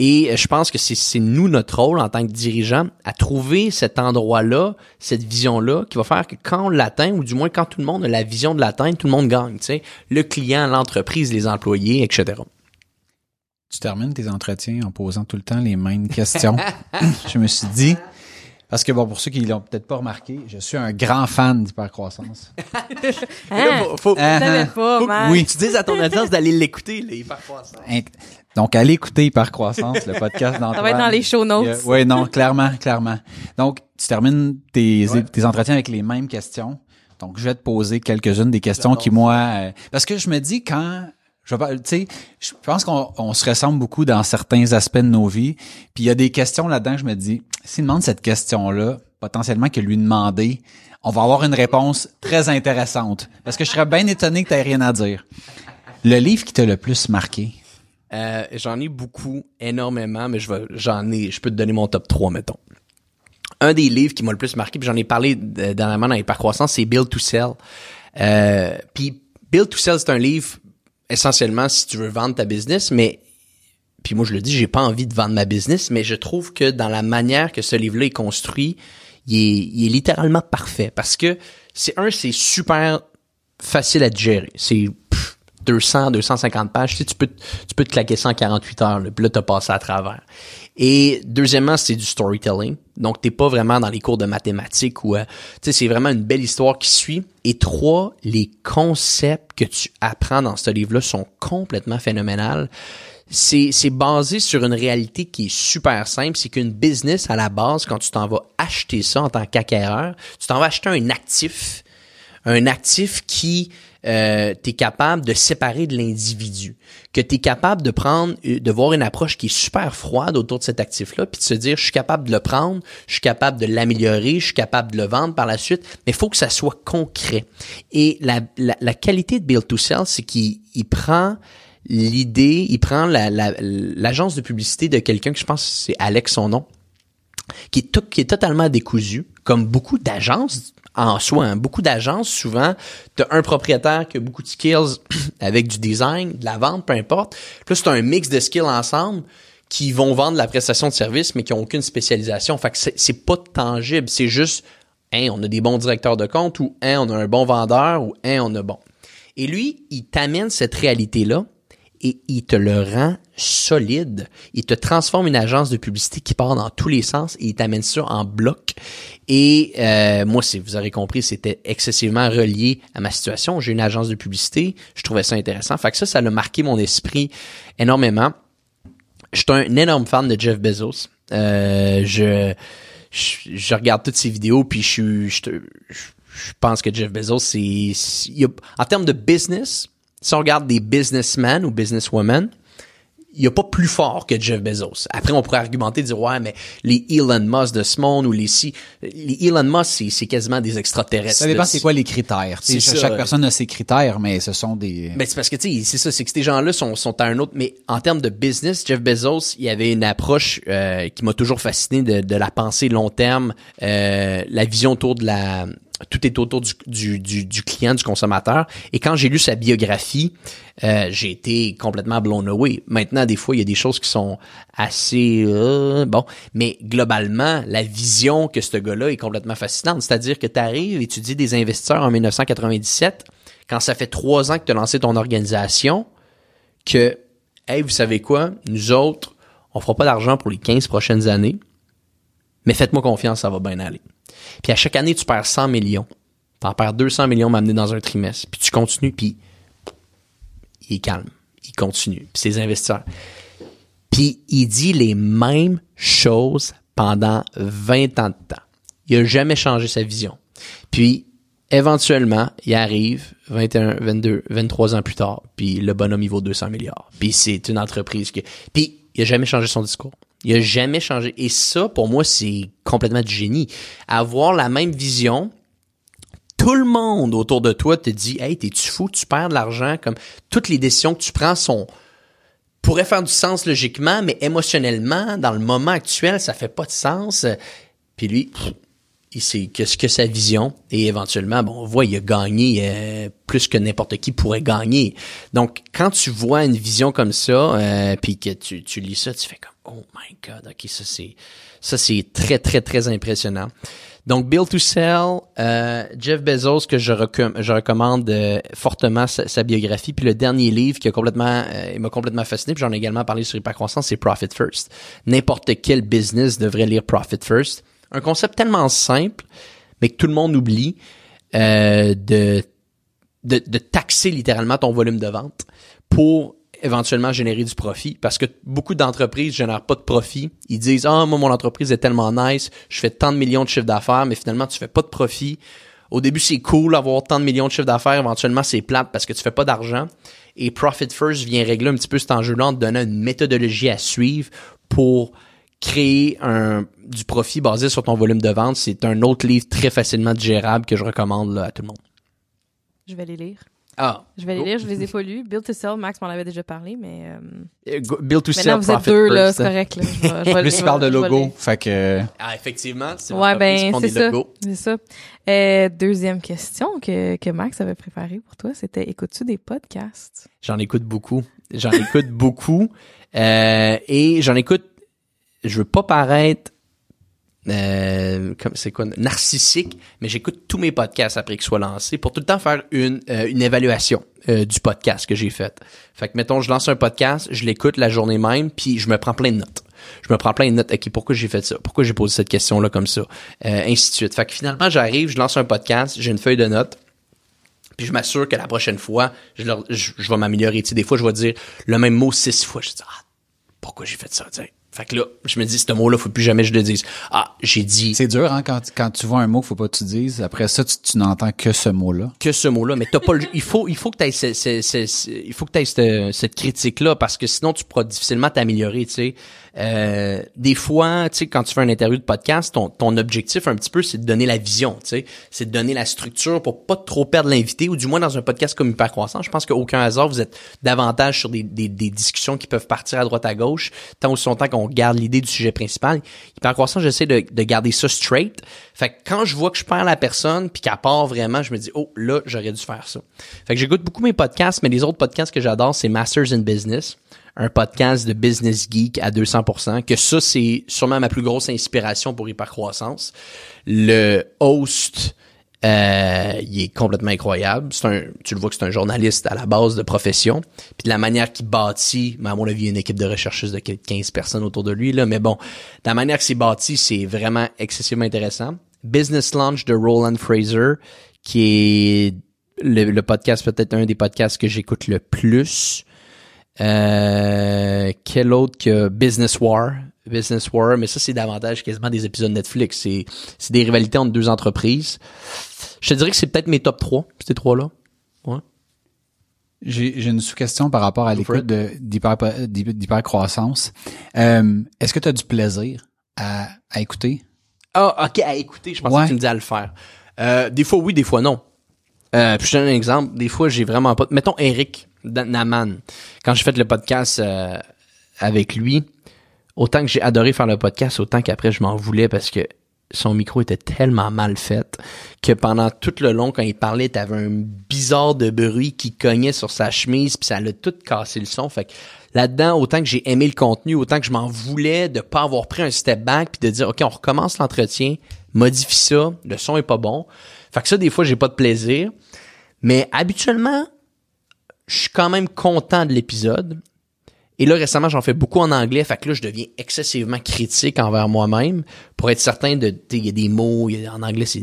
Et je pense que c'est nous notre rôle en tant que dirigeant à trouver cet endroit-là, cette vision-là, qui va faire que quand on l'atteint, ou du moins quand tout le monde a la vision de l'atteindre, tout le monde gagne. Sais, le client, l'entreprise, les employés, etc. Tu termines tes entretiens en posant tout le temps les mêmes questions. je me suis dit, parce que bon, pour ceux qui l'ont peut-être pas remarqué, je suis un grand fan d'hypercroissance. Hein? Faut, pas, faut man. oui. tu dises à ton audience d'aller l'écouter, là, hypercroissance. Inc- Donc, allez écouter Hypercroissance, le podcast d'Antoine. Ça va être dans les show notes. Oui, non, clairement, clairement. Donc, tu termines tes, tes entretiens avec les mêmes questions. Donc, je vais te poser quelques-unes des questions qui, moi... euh, parce que je me dis, quand... Je je pense qu'on on se ressemble beaucoup dans certains aspects de nos vies. Puis il y a des questions là-dedans que je me dis, s'il demande cette question-là, potentiellement que lui demander, on va avoir une réponse très intéressante. Parce que je serais bien étonné que tu rien à dire. Le livre qui t'a le plus marqué? Euh, j'en ai beaucoup, énormément, mais je vais, j'en ai, je peux te donner mon top 3, mettons. Un des livres qui m'a le plus marqué, puis j'en ai parlé euh, dernièrement dans Hypercroissance, c'est Build to Sell. Euh, puis Build to Sell, c'est un livre essentiellement si tu veux vendre ta business, mais puis moi je le dis, j'ai pas envie de vendre ma business, mais je trouve que dans la manière que ce livre-là est construit, il est, littéralement parfait parce que c'est un, c'est super facile à digérer. C'est pff, 200, 250 pages. Tu, sais, tu peux, tu peux te claquer ça en 48 heures. Là, puis là, t'as passé à travers. Et deuxièmement, c'est du storytelling. Donc, t'es pas vraiment dans les cours de mathématiques ou, euh, tu sais, c'est vraiment une belle histoire qui suit. Et trois, les concepts que tu apprends dans ce livre-là sont complètement phénoménales. C'est, c'est basé sur une réalité qui est super simple. C'est qu'une business, à la base, quand tu t'en vas acheter ça en tant qu'acquéreur, tu t'en vas acheter un actif un actif qui euh, tu es capable de séparer de l'individu, que tu es capable de prendre euh, de voir une approche qui est super froide autour de cet actif là, puis de se dire je suis capable de le prendre, je suis capable de l'améliorer, je suis capable de le vendre par la suite, mais il faut que ça soit concret. Et la, la, la qualité de Build to Sell, c'est qu'il il prend l'idée, il prend la- la- l'agence de publicité de quelqu'un que je pense c'est Alex son nom, qui est, totalement décousu, comme beaucoup d'agences en soi. hein. Beaucoup d'agences, souvent, tu as un propriétaire qui a beaucoup de skills avec du design, de la vente, peu importe. Puis Là, c'est un mix de skills ensemble qui vont vendre la prestation de service, mais qui ont aucune spécialisation. Fait que c'est pas tangible. C'est juste, hein, on a des bons directeurs de compte ou hein, on a un bon vendeur ou hein, on a bon. Et lui, il t'amène cette réalité-là et il te le rend solide. Il te transforme une agence de publicité qui part dans tous les sens et il t'amène ça en bloc. Et euh, moi, c'est, vous aurez compris, c'était excessivement relié à ma situation. J'ai une agence de publicité, je trouvais ça intéressant. Fait que ça, ça a marqué mon esprit énormément. Je suis un énorme fan de Jeff Bezos. Euh, je, je, je regarde toutes ses vidéos, puis je, je, je, pense que Jeff Bezos, c'est, en termes de business, si on regarde des businessmen ou businesswomen, il n'y a pas plus fort que Jeff Bezos. Après, on pourrait argumenter, dire, ouais, mais les Elon Musk de ce monde ou les si, les Elon Musk, c'est, c'est quasiment des extraterrestres. Ça dépend c'est quoi les critères. C'est Chaque ça. personne a ses critères, mais ce sont des... Ben, c'est parce que, tu sais, c'est ça, c'est que ces gens-là sont, sont à un autre, mais en termes de business, Jeff Bezos, il y avait une approche euh, qui m'a toujours fasciné de, de la pensée long terme, euh, la vision autour de la... Tout est autour du, client, du consommateur. Et quand j'ai lu sa biographie, euh, j'ai été complètement blown away. Maintenant, des fois, il y a des choses qui sont assez... euh, bon, mais globalement, la vision que ce gars-là est complètement fascinante. C'est-à-dire que tu arrives et tu dis des investisseurs en 1997 quand ça fait trois ans que tu as lancé ton organisation, que, hey, vous savez quoi, nous autres, on fera pas d'argent pour les 15 prochaines années, mais faites-moi confiance, ça va bien aller. Puis à chaque année, tu perds 100 millions. T'en perds 200 millions m'amener dans un trimestre. Puis tu continues, puis il est calme. Il continue. Puis ses investisseurs. Puis il dit les mêmes choses pendant 20 ans de temps. Il a jamais changé sa vision. Puis éventuellement, il arrive 21, 22, 23 ans plus tard, puis le bonhomme il vaut 200 milliards. Puis c'est une entreprise que puis il a jamais changé son discours. Il a jamais changé et ça pour moi c'est complètement du génie. Avoir la même vision, tout le monde autour de toi te dit "Hey, t'es-tu fou, tu perds de l'argent? Comme toutes les décisions que tu prends sont pourraient faire du sens logiquement, mais émotionnellement, dans le moment actuel, ça fait pas de sens. Puis lui, il sait que ce que sa vision et éventuellement bon on voit il a gagné euh, plus que n'importe qui pourrait gagner donc quand tu vois une vision comme ça euh, puis que tu, tu lis ça tu fais comme oh my god ok ça c'est ça c'est très très très impressionnant. Donc Build to Sell euh, Jeff Bezos que je, recommande euh, fortement sa, biographie puis le dernier livre qui a complètement il m'a complètement fasciné puis j'en ai également parlé sur Hypercroissance c'est Profit First. N'importe quel business devrait lire Profit First. Un concept tellement simple, mais que tout le monde oublie euh, de, de, de taxer littéralement ton volume de vente pour éventuellement générer du profit parce que beaucoup d'entreprises génèrent pas de profit. Ils disent "Ah, moi mon entreprise est tellement nice, je fais tant de millions de chiffres d'affaires, mais finalement tu fais pas de profit." Au début, c'est cool d'avoir tant de millions de chiffres d'affaires, éventuellement c'est plate parce que tu fais pas d'argent et Profit First vient régler un petit peu cet enjeu-là en te donnant une méthodologie à suivre pour créer un, du profit basé sur ton volume de vente, c'est un autre livre très facilement digérable que je recommande à tout le monde. Je vais les lire. Ah. Je vais les lire, je les ai pas lus. Build to Sell, Max m'en avait déjà parlé, mais. Euh... Build to Sell. Vous êtes deux, là, c'est correct. Là. Je vais, je parle de logo. Fait que. Ah, effectivement. C'est ouais, ben, c'est ça. C'est ça. Euh, deuxième question que, que Max avait préparée pour toi, c'était écoutes-tu des podcasts? J'en écoute beaucoup. J'en écoute beaucoup. Euh, et j'en écoute je veux pas paraître euh, c'est quoi? Narcissique, mais j'écoute tous mes podcasts après qu'ils soient lancés pour tout le temps faire une euh, une évaluation euh, du podcast que j'ai fait. Fait que mettons je lance un podcast, je l'écoute la journée même, puis je me prends plein de notes. Je me prends plein de notes. Ok, pourquoi j'ai fait ça? Pourquoi j'ai posé cette question là comme ça? Ainsi de suite. Fait que finalement j'arrive, je lance un podcast, j'ai une feuille de notes. Puis je m'assure que la prochaine fois, je, je, vais m'améliorer. Des fois, je vais dire le même mot six fois. Je dis, ah, pourquoi j'ai fait ça? Fait que là, je me dis, ce mot-là, faut plus jamais que je le dise. Ah, j'ai dit. C'est dur, hein, quand, quand tu vois un mot, faut pas que tu dises. Après ça, tu, n'entends que ce mot-là. Que ce mot-là. Mais t'as pas le, il faut, il faut que t'aies il faut que t'aies cette, cette critique-là parce que sinon, tu pourras difficilement t'améliorer, tu sais. Euh, des fois, tu sais, quand tu fais un interview de podcast, ton, ton objectif un petit peu, c'est de donner la vision, tu sais, c'est de donner la structure pour pas trop perdre l'invité, ou du moins dans un podcast comme Hypercroissant, je pense qu'aucun hasard, vous êtes davantage sur des, des, des, discussions qui peuvent partir à droite à gauche, tant aussi longtemps qu'on garde l'idée du sujet principal. Hypercroissant, j'essaie de, de garder ça straight. Fait que quand je vois que je perds la personne, puis qu'à part vraiment, je me dis, oh, là, j'aurais dû faire ça. Fait que j'écoute beaucoup mes podcasts, mais les autres podcasts que j'adore, c'est Masters in Business un podcast de business geek à 200%, que ça, c'est sûrement ma plus grosse inspiration pour Hypercroissance. Le host, euh, il est complètement incroyable. C'est un, tu le vois que c'est un journaliste à la base de profession. Puis de la manière qu'il bâtit, mais à mon avis, il y a une équipe de recherchistes de 15 personnes autour de lui, là. Mais bon, de la manière que c'est bâti, c'est vraiment excessivement intéressant. Business Launch de Roland Fraser, qui est le podcast, peut-être un des podcasts que j'écoute le plus. Euh, quel autre que Business War? Business War, mais ça, c'est davantage quasiment des épisodes Netflix. C'est, c'est des rivalités entre deux entreprises. Je te dirais que c'est peut-être mes top 3, ces trois-là. Ouais. J'ai, j'ai une sous-question par rapport à l'écoute de, d'hyper, d'hypercroissance. Euh, est-ce que tu as du plaisir à, à écouter? Ah, ok, à écouter. Je pensais que tu me disais à le faire. Euh, des fois oui, des fois non. Euh, puis je te donne un exemple. Des fois, j'ai vraiment pas. Mettons Eric Naman. Quand j'ai fait le podcast euh, avec lui, autant que j'ai adoré faire le podcast, autant qu'après je m'en voulais parce que son micro était tellement mal fait que pendant tout le long, quand il parlait, t'avais un bizarre de bruit qui cognait sur sa chemise, puis ça l'a tout cassé le son. Fait que là-dedans, autant que j'ai aimé le contenu, autant que je m'en voulais de pas avoir pris un step back puis de dire OK, on recommence l'entretien, modifie ça, le son est pas bon. Fait que ça, des fois, j'ai pas de plaisir. Mais habituellement, je suis quand même content de l'épisode. Et là, récemment, j'en fais beaucoup en anglais, fait que là, je deviens excessivement critique envers moi-même pour être certain de, il y a des mots, en anglais, c'est,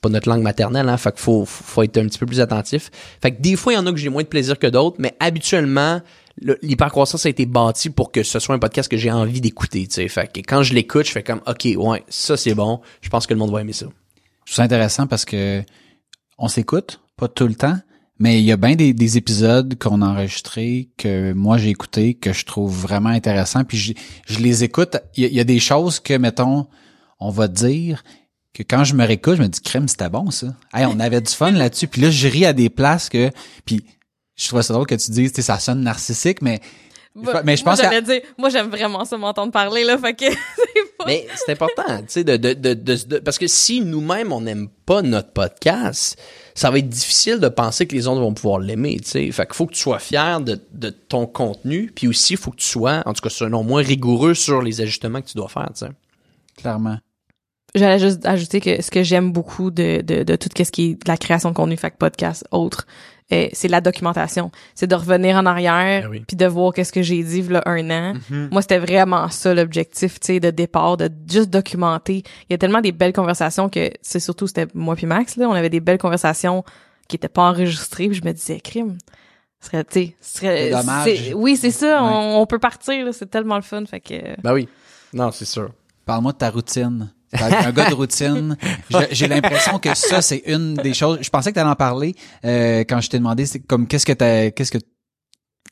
pas notre langue maternelle, hein, fait qu'il faut, faut être un petit peu plus attentif. Fait que des fois, il y en a que j'ai moins de plaisir que d'autres, mais habituellement, l'hypercroissance a été bâti pour que ce soit un podcast que j'ai envie d'écouter, tu sais. Fait que quand je l'écoute, je fais comme, OK, ouais, ça c'est bon, je pense que le monde va aimer ça. Je trouve ça intéressant parce que on s'écoute, pas tout le temps, mais il y a bien des, épisodes qu'on a enregistrés que moi j'ai écouté que je trouve vraiment intéressants. Puis je, les écoute. Il y, a, des choses que, mettons, on va dire que quand je me réécoute, je me dis crème, c'était bon ça. Hey, on avait du fun là-dessus. Puis là, je ris à des places que. Puis je trouve ça drôle que tu dises, ça sonne narcissique, mais bah, mais je pense moi, dire, moi j'aime vraiment ça m'entendre parler là, fait que Mais c'est important, tu sais, de, de, de, de- parce que si nous-mêmes on n'aime pas notre podcast, ça va être difficile de penser que les autres vont pouvoir l'aimer, tu sais. Fait qu'il faut que tu sois fier de, de ton contenu, puis aussi il faut que tu sois, en tout cas selon moi, rigoureux sur les ajustements que tu dois faire, tu sais. Clairement. J'allais juste ajouter que ce que j'aime beaucoup de, de, de tout ce qui est de la création de contenu, fait que podcast, autre, euh, c'est la documentation. C'est de revenir en arrière oui. puis de voir qu'est-ce que j'ai dit là un an. Moi, c'était vraiment ça l'objectif, tu sais, de départ, de juste documenter. Il y a tellement des belles conversations que c'est surtout c'était moi puis Max là, on avait des belles conversations qui étaient pas enregistrées, puis je me disais crime. Ce serait, tu sais, ce serait C'est dommage. c'est- Oui, c'est ça, Ouais. on, on peut partir là, c'est tellement le fun, fait que Ben oui. Non, c'est sûr. Parle-moi de ta routine. Un gars de routine. J'ai l'impression que ça, c'est une des choses. Je pensais que tu allais en parler euh, quand je t'ai demandé, c'est comme qu'est-ce que t'as, qu'est-ce que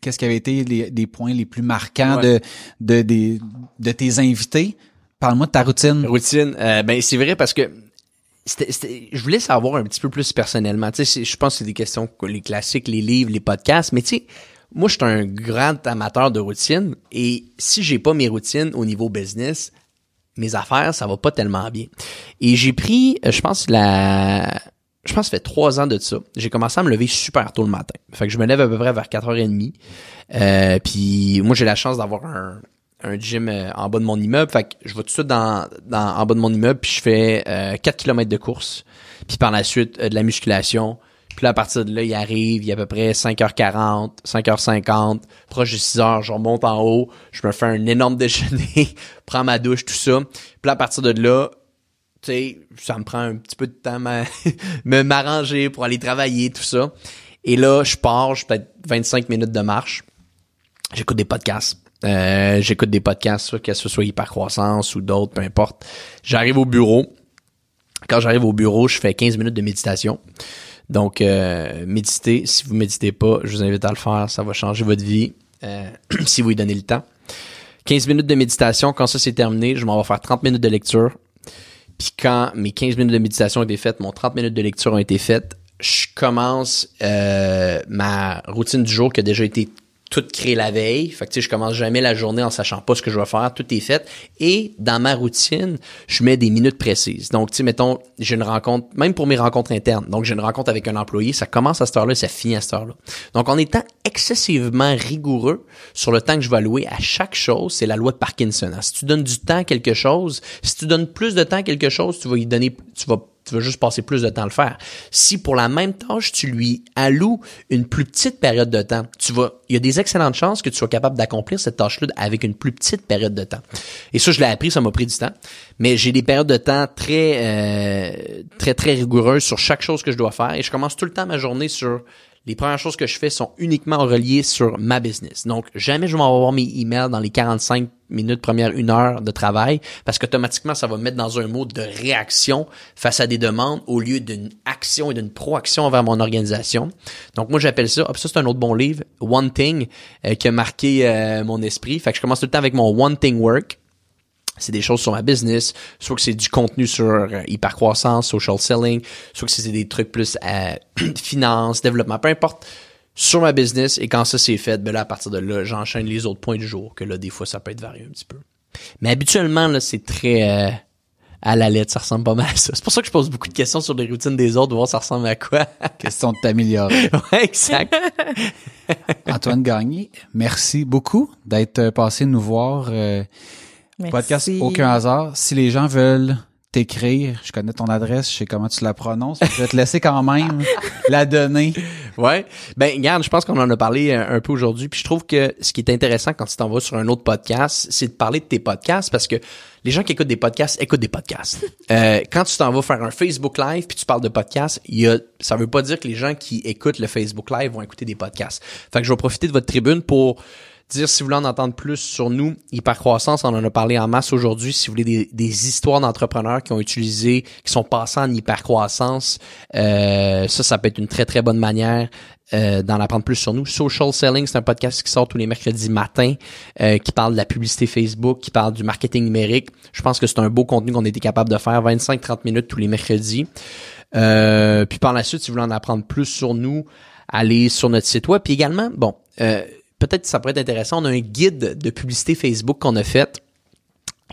qu'est-ce qui avait été les, des points les plus marquants Ouais. de, de, des- de tes invités? Parle-moi de ta routine. Routine, euh, ben c'est vrai parce que c'était- c'était- je voulais savoir un petit peu plus personnellement. Tu sais, je pense que c'est des questions que les classiques, les livres, les podcasts, mais tu sais, moi je suis un grand amateur de routine et si j'ai pas mes routines au niveau business, mes affaires, ça va pas tellement bien. Et j'ai pris, je pense la je pense ça fait trois ans de ça. J'ai commencé à me lever super tôt le matin. Fait que je me lève à peu près vers 4h30. Euh, puis moi, j'ai la chance d'avoir un, un gym euh, en bas de mon immeuble. Fait que je vais tout de suite dans, dans, en bas de mon immeuble, puis je fais euh, 4 km de course. Puis par la suite, euh, de la musculation. Puis là, à partir de là, il arrive, il y a à peu près 5h40, 5h50, proche de 6h, je remonte en haut, je me fais un énorme déjeuner, prends ma douche, tout ça. Puis là, à partir de là, tu sais, ça me prend un petit peu de temps à me m'arranger pour aller travailler, tout ça. Et là, je pars, je peut-être 25 minutes de marche. J'écoute des podcasts. Euh, j'écoute des podcasts, que ce soit hypercroissance ou d'autres, peu importe. J'arrive au bureau. Quand j'arrive au bureau, je fais 15 minutes de méditation. Donc, euh, méditer, si vous méditez pas, je vous invite à le faire. Ça va changer votre vie euh, si vous y donnez le temps. 15 minutes de méditation. Quand ça c'est terminé, je m'en vais faire 30 minutes de lecture. Puis quand mes 15 minutes de méditation ont été faites, mon 30 minutes de lecture ont été faites, je commence euh, ma routine du jour qui a déjà été toute créée la veille. Fait que tu sais, je commence jamais la journée en sachant pas ce que je vais faire. Tout est fait. Et dans ma routine, je mets des minutes précises. Donc, tu sais, mettons, j'ai une rencontre, même pour mes rencontres internes. Donc, j'ai une rencontre avec un employé, ça commence à cette heure-là, ça finit à cette heure-là. Donc, en étant excessivement rigoureux sur le temps que je vais allouer à chaque chose, c'est la loi de Parkinson. hein. Si tu donnes du temps à quelque chose, si tu donnes plus de temps à quelque chose, tu vas y donner, tu vas tu vas juste passer plus de temps à le faire. Si pour la même tâche, tu lui alloues une plus petite période de temps, tu vas, il y a des excellentes chances que tu sois capable d'accomplir cette tâche-là avec une plus petite période de temps. Et ça, je l'ai appris, ça m'a pris du temps. Mais j'ai des périodes de temps très, euh, très, très rigoureuses sur chaque chose que je dois faire et je commence tout le temps ma journée sur les premières choses que je fais sont uniquement reliées sur ma business. Donc, jamais je vais avoir mes emails dans les 45 minutes, première une heure de travail, parce qu'automatiquement, ça va me mettre dans un mode de réaction face à des demandes au lieu d'une action et d'une proaction envers mon organisation. Donc, moi, j'appelle ça, ça c'est un autre bon livre, One Thing, euh, qui a marqué euh, mon esprit. Fait que je commence tout le temps avec mon One Thing Work c'est des choses sur ma business, soit que c'est du contenu sur euh, hypercroissance, social selling, soit que c'est des trucs plus euh, finance, développement, peu importe, sur ma business. Et quand ça c'est fait, ben là, à partir de là, j'enchaîne les autres points du jour, que là, des fois, ça peut être varié un petit peu. Mais habituellement, là, c'est très euh, à la lettre, ça ressemble pas mal à ça. C'est pour ça que je pose beaucoup de questions sur les routines des autres, voir ça ressemble à quoi. Question de t'améliorer. ouais, exact. Antoine Gagné, merci beaucoup d'être passé nous voir. euh, Merci. Podcast Aucun hasard. Si les gens veulent t'écrire, je connais ton adresse, je sais comment tu la prononces, je vais te laisser quand même la donner. Ouais. Ben, regarde, je pense qu'on en a parlé euh, un peu aujourd'hui, puis je trouve que ce qui est intéressant quand tu t'en vas sur un autre podcast, c'est de parler de tes podcasts parce que les gens qui écoutent des podcasts écoutent des podcasts. Euh, quand tu t'en vas faire un Facebook Live puis tu parles de podcasts, il y a, ça veut pas dire que les gens qui écoutent le Facebook Live vont écouter des podcasts. Fait que je vais profiter de votre tribune pour dire si vous voulez en entendre plus sur nous, hypercroissance, on en a parlé en masse aujourd'hui. Si vous voulez des, des histoires d'entrepreneurs qui ont utilisé, qui sont passés en hypercroissance, euh, ça, ça peut être une très très bonne manière euh, d'en apprendre plus sur nous. Social Selling, c'est un podcast qui sort tous les mercredis matin, euh, qui parle de la publicité Facebook, qui parle du marketing numérique. Je pense que c'est un beau contenu qu'on été capable de faire, 25-30 minutes tous les mercredis. Euh, puis par la suite, si vous voulez en apprendre plus sur nous, allez sur notre site web. Puis également, bon, euh, peut-être ça pourrait être intéressant, on a un guide de publicité Facebook qu'on a fait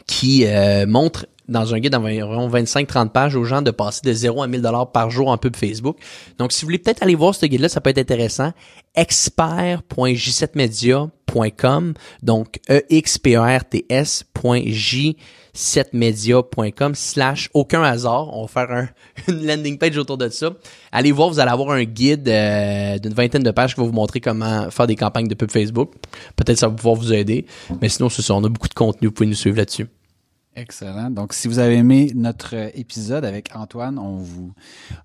qui euh, montre dans un guide d'environ 25-30 pages aux gens de passer de 0 à 1000 dollars par jour en pub Facebook. Donc, si vous voulez peut-être aller voir ce guide-là, ça peut être intéressant. expert.j7media.com donc e x p e r t s.j 7media.com slash aucun hasard. On va faire un, une landing page autour de ça. Allez voir, vous allez avoir un guide euh, d'une vingtaine de pages qui va vous montrer comment faire des campagnes de pub Facebook. Peut-être ça va pouvoir vous aider. Mais sinon, c'est ça, on a beaucoup de contenu. Vous pouvez nous suivre là-dessus. Excellent. Donc, si vous avez aimé notre épisode avec Antoine, on vous,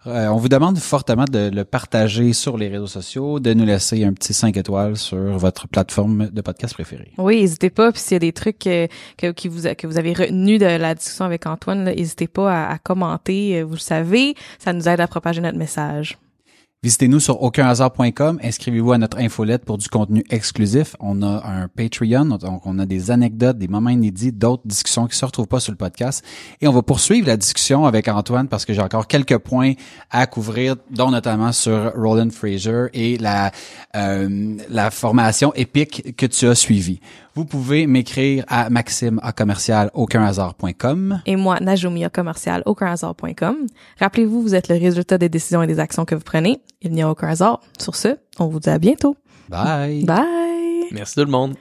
euh, on vous demande fortement de le partager sur les réseaux sociaux, de nous laisser un petit 5 étoiles sur votre plateforme de podcast préférée. Oui, n'hésitez pas. Puis s'il y a des trucs euh, que, vous, avez retenus de la discussion avec Antoine, n'hésitez pas à, à commenter. Vous le savez, ça nous aide à propager notre message. Visitez-nous sur aucunhasard.com, inscrivez-vous à notre infolette pour du contenu exclusif. On a un Patreon, donc on a des anecdotes, des moments inédits, d'autres discussions qui se retrouvent pas sur le podcast. Et on va poursuivre la discussion avec Antoine parce que j'ai encore quelques points à couvrir, dont notamment sur Roland Fraser et la, euh, la formation épique que tu as suivie. Vous pouvez m'écrire à maxime à commercial aucunhasard.com. Et moi, Najomia commercial aucunhasard.com. Rappelez-vous, vous êtes le résultat des décisions et des actions que vous prenez. Il n'y a aucun hasard. Sur ce, on vous dit à bientôt. Bye. Bye. Merci tout le monde.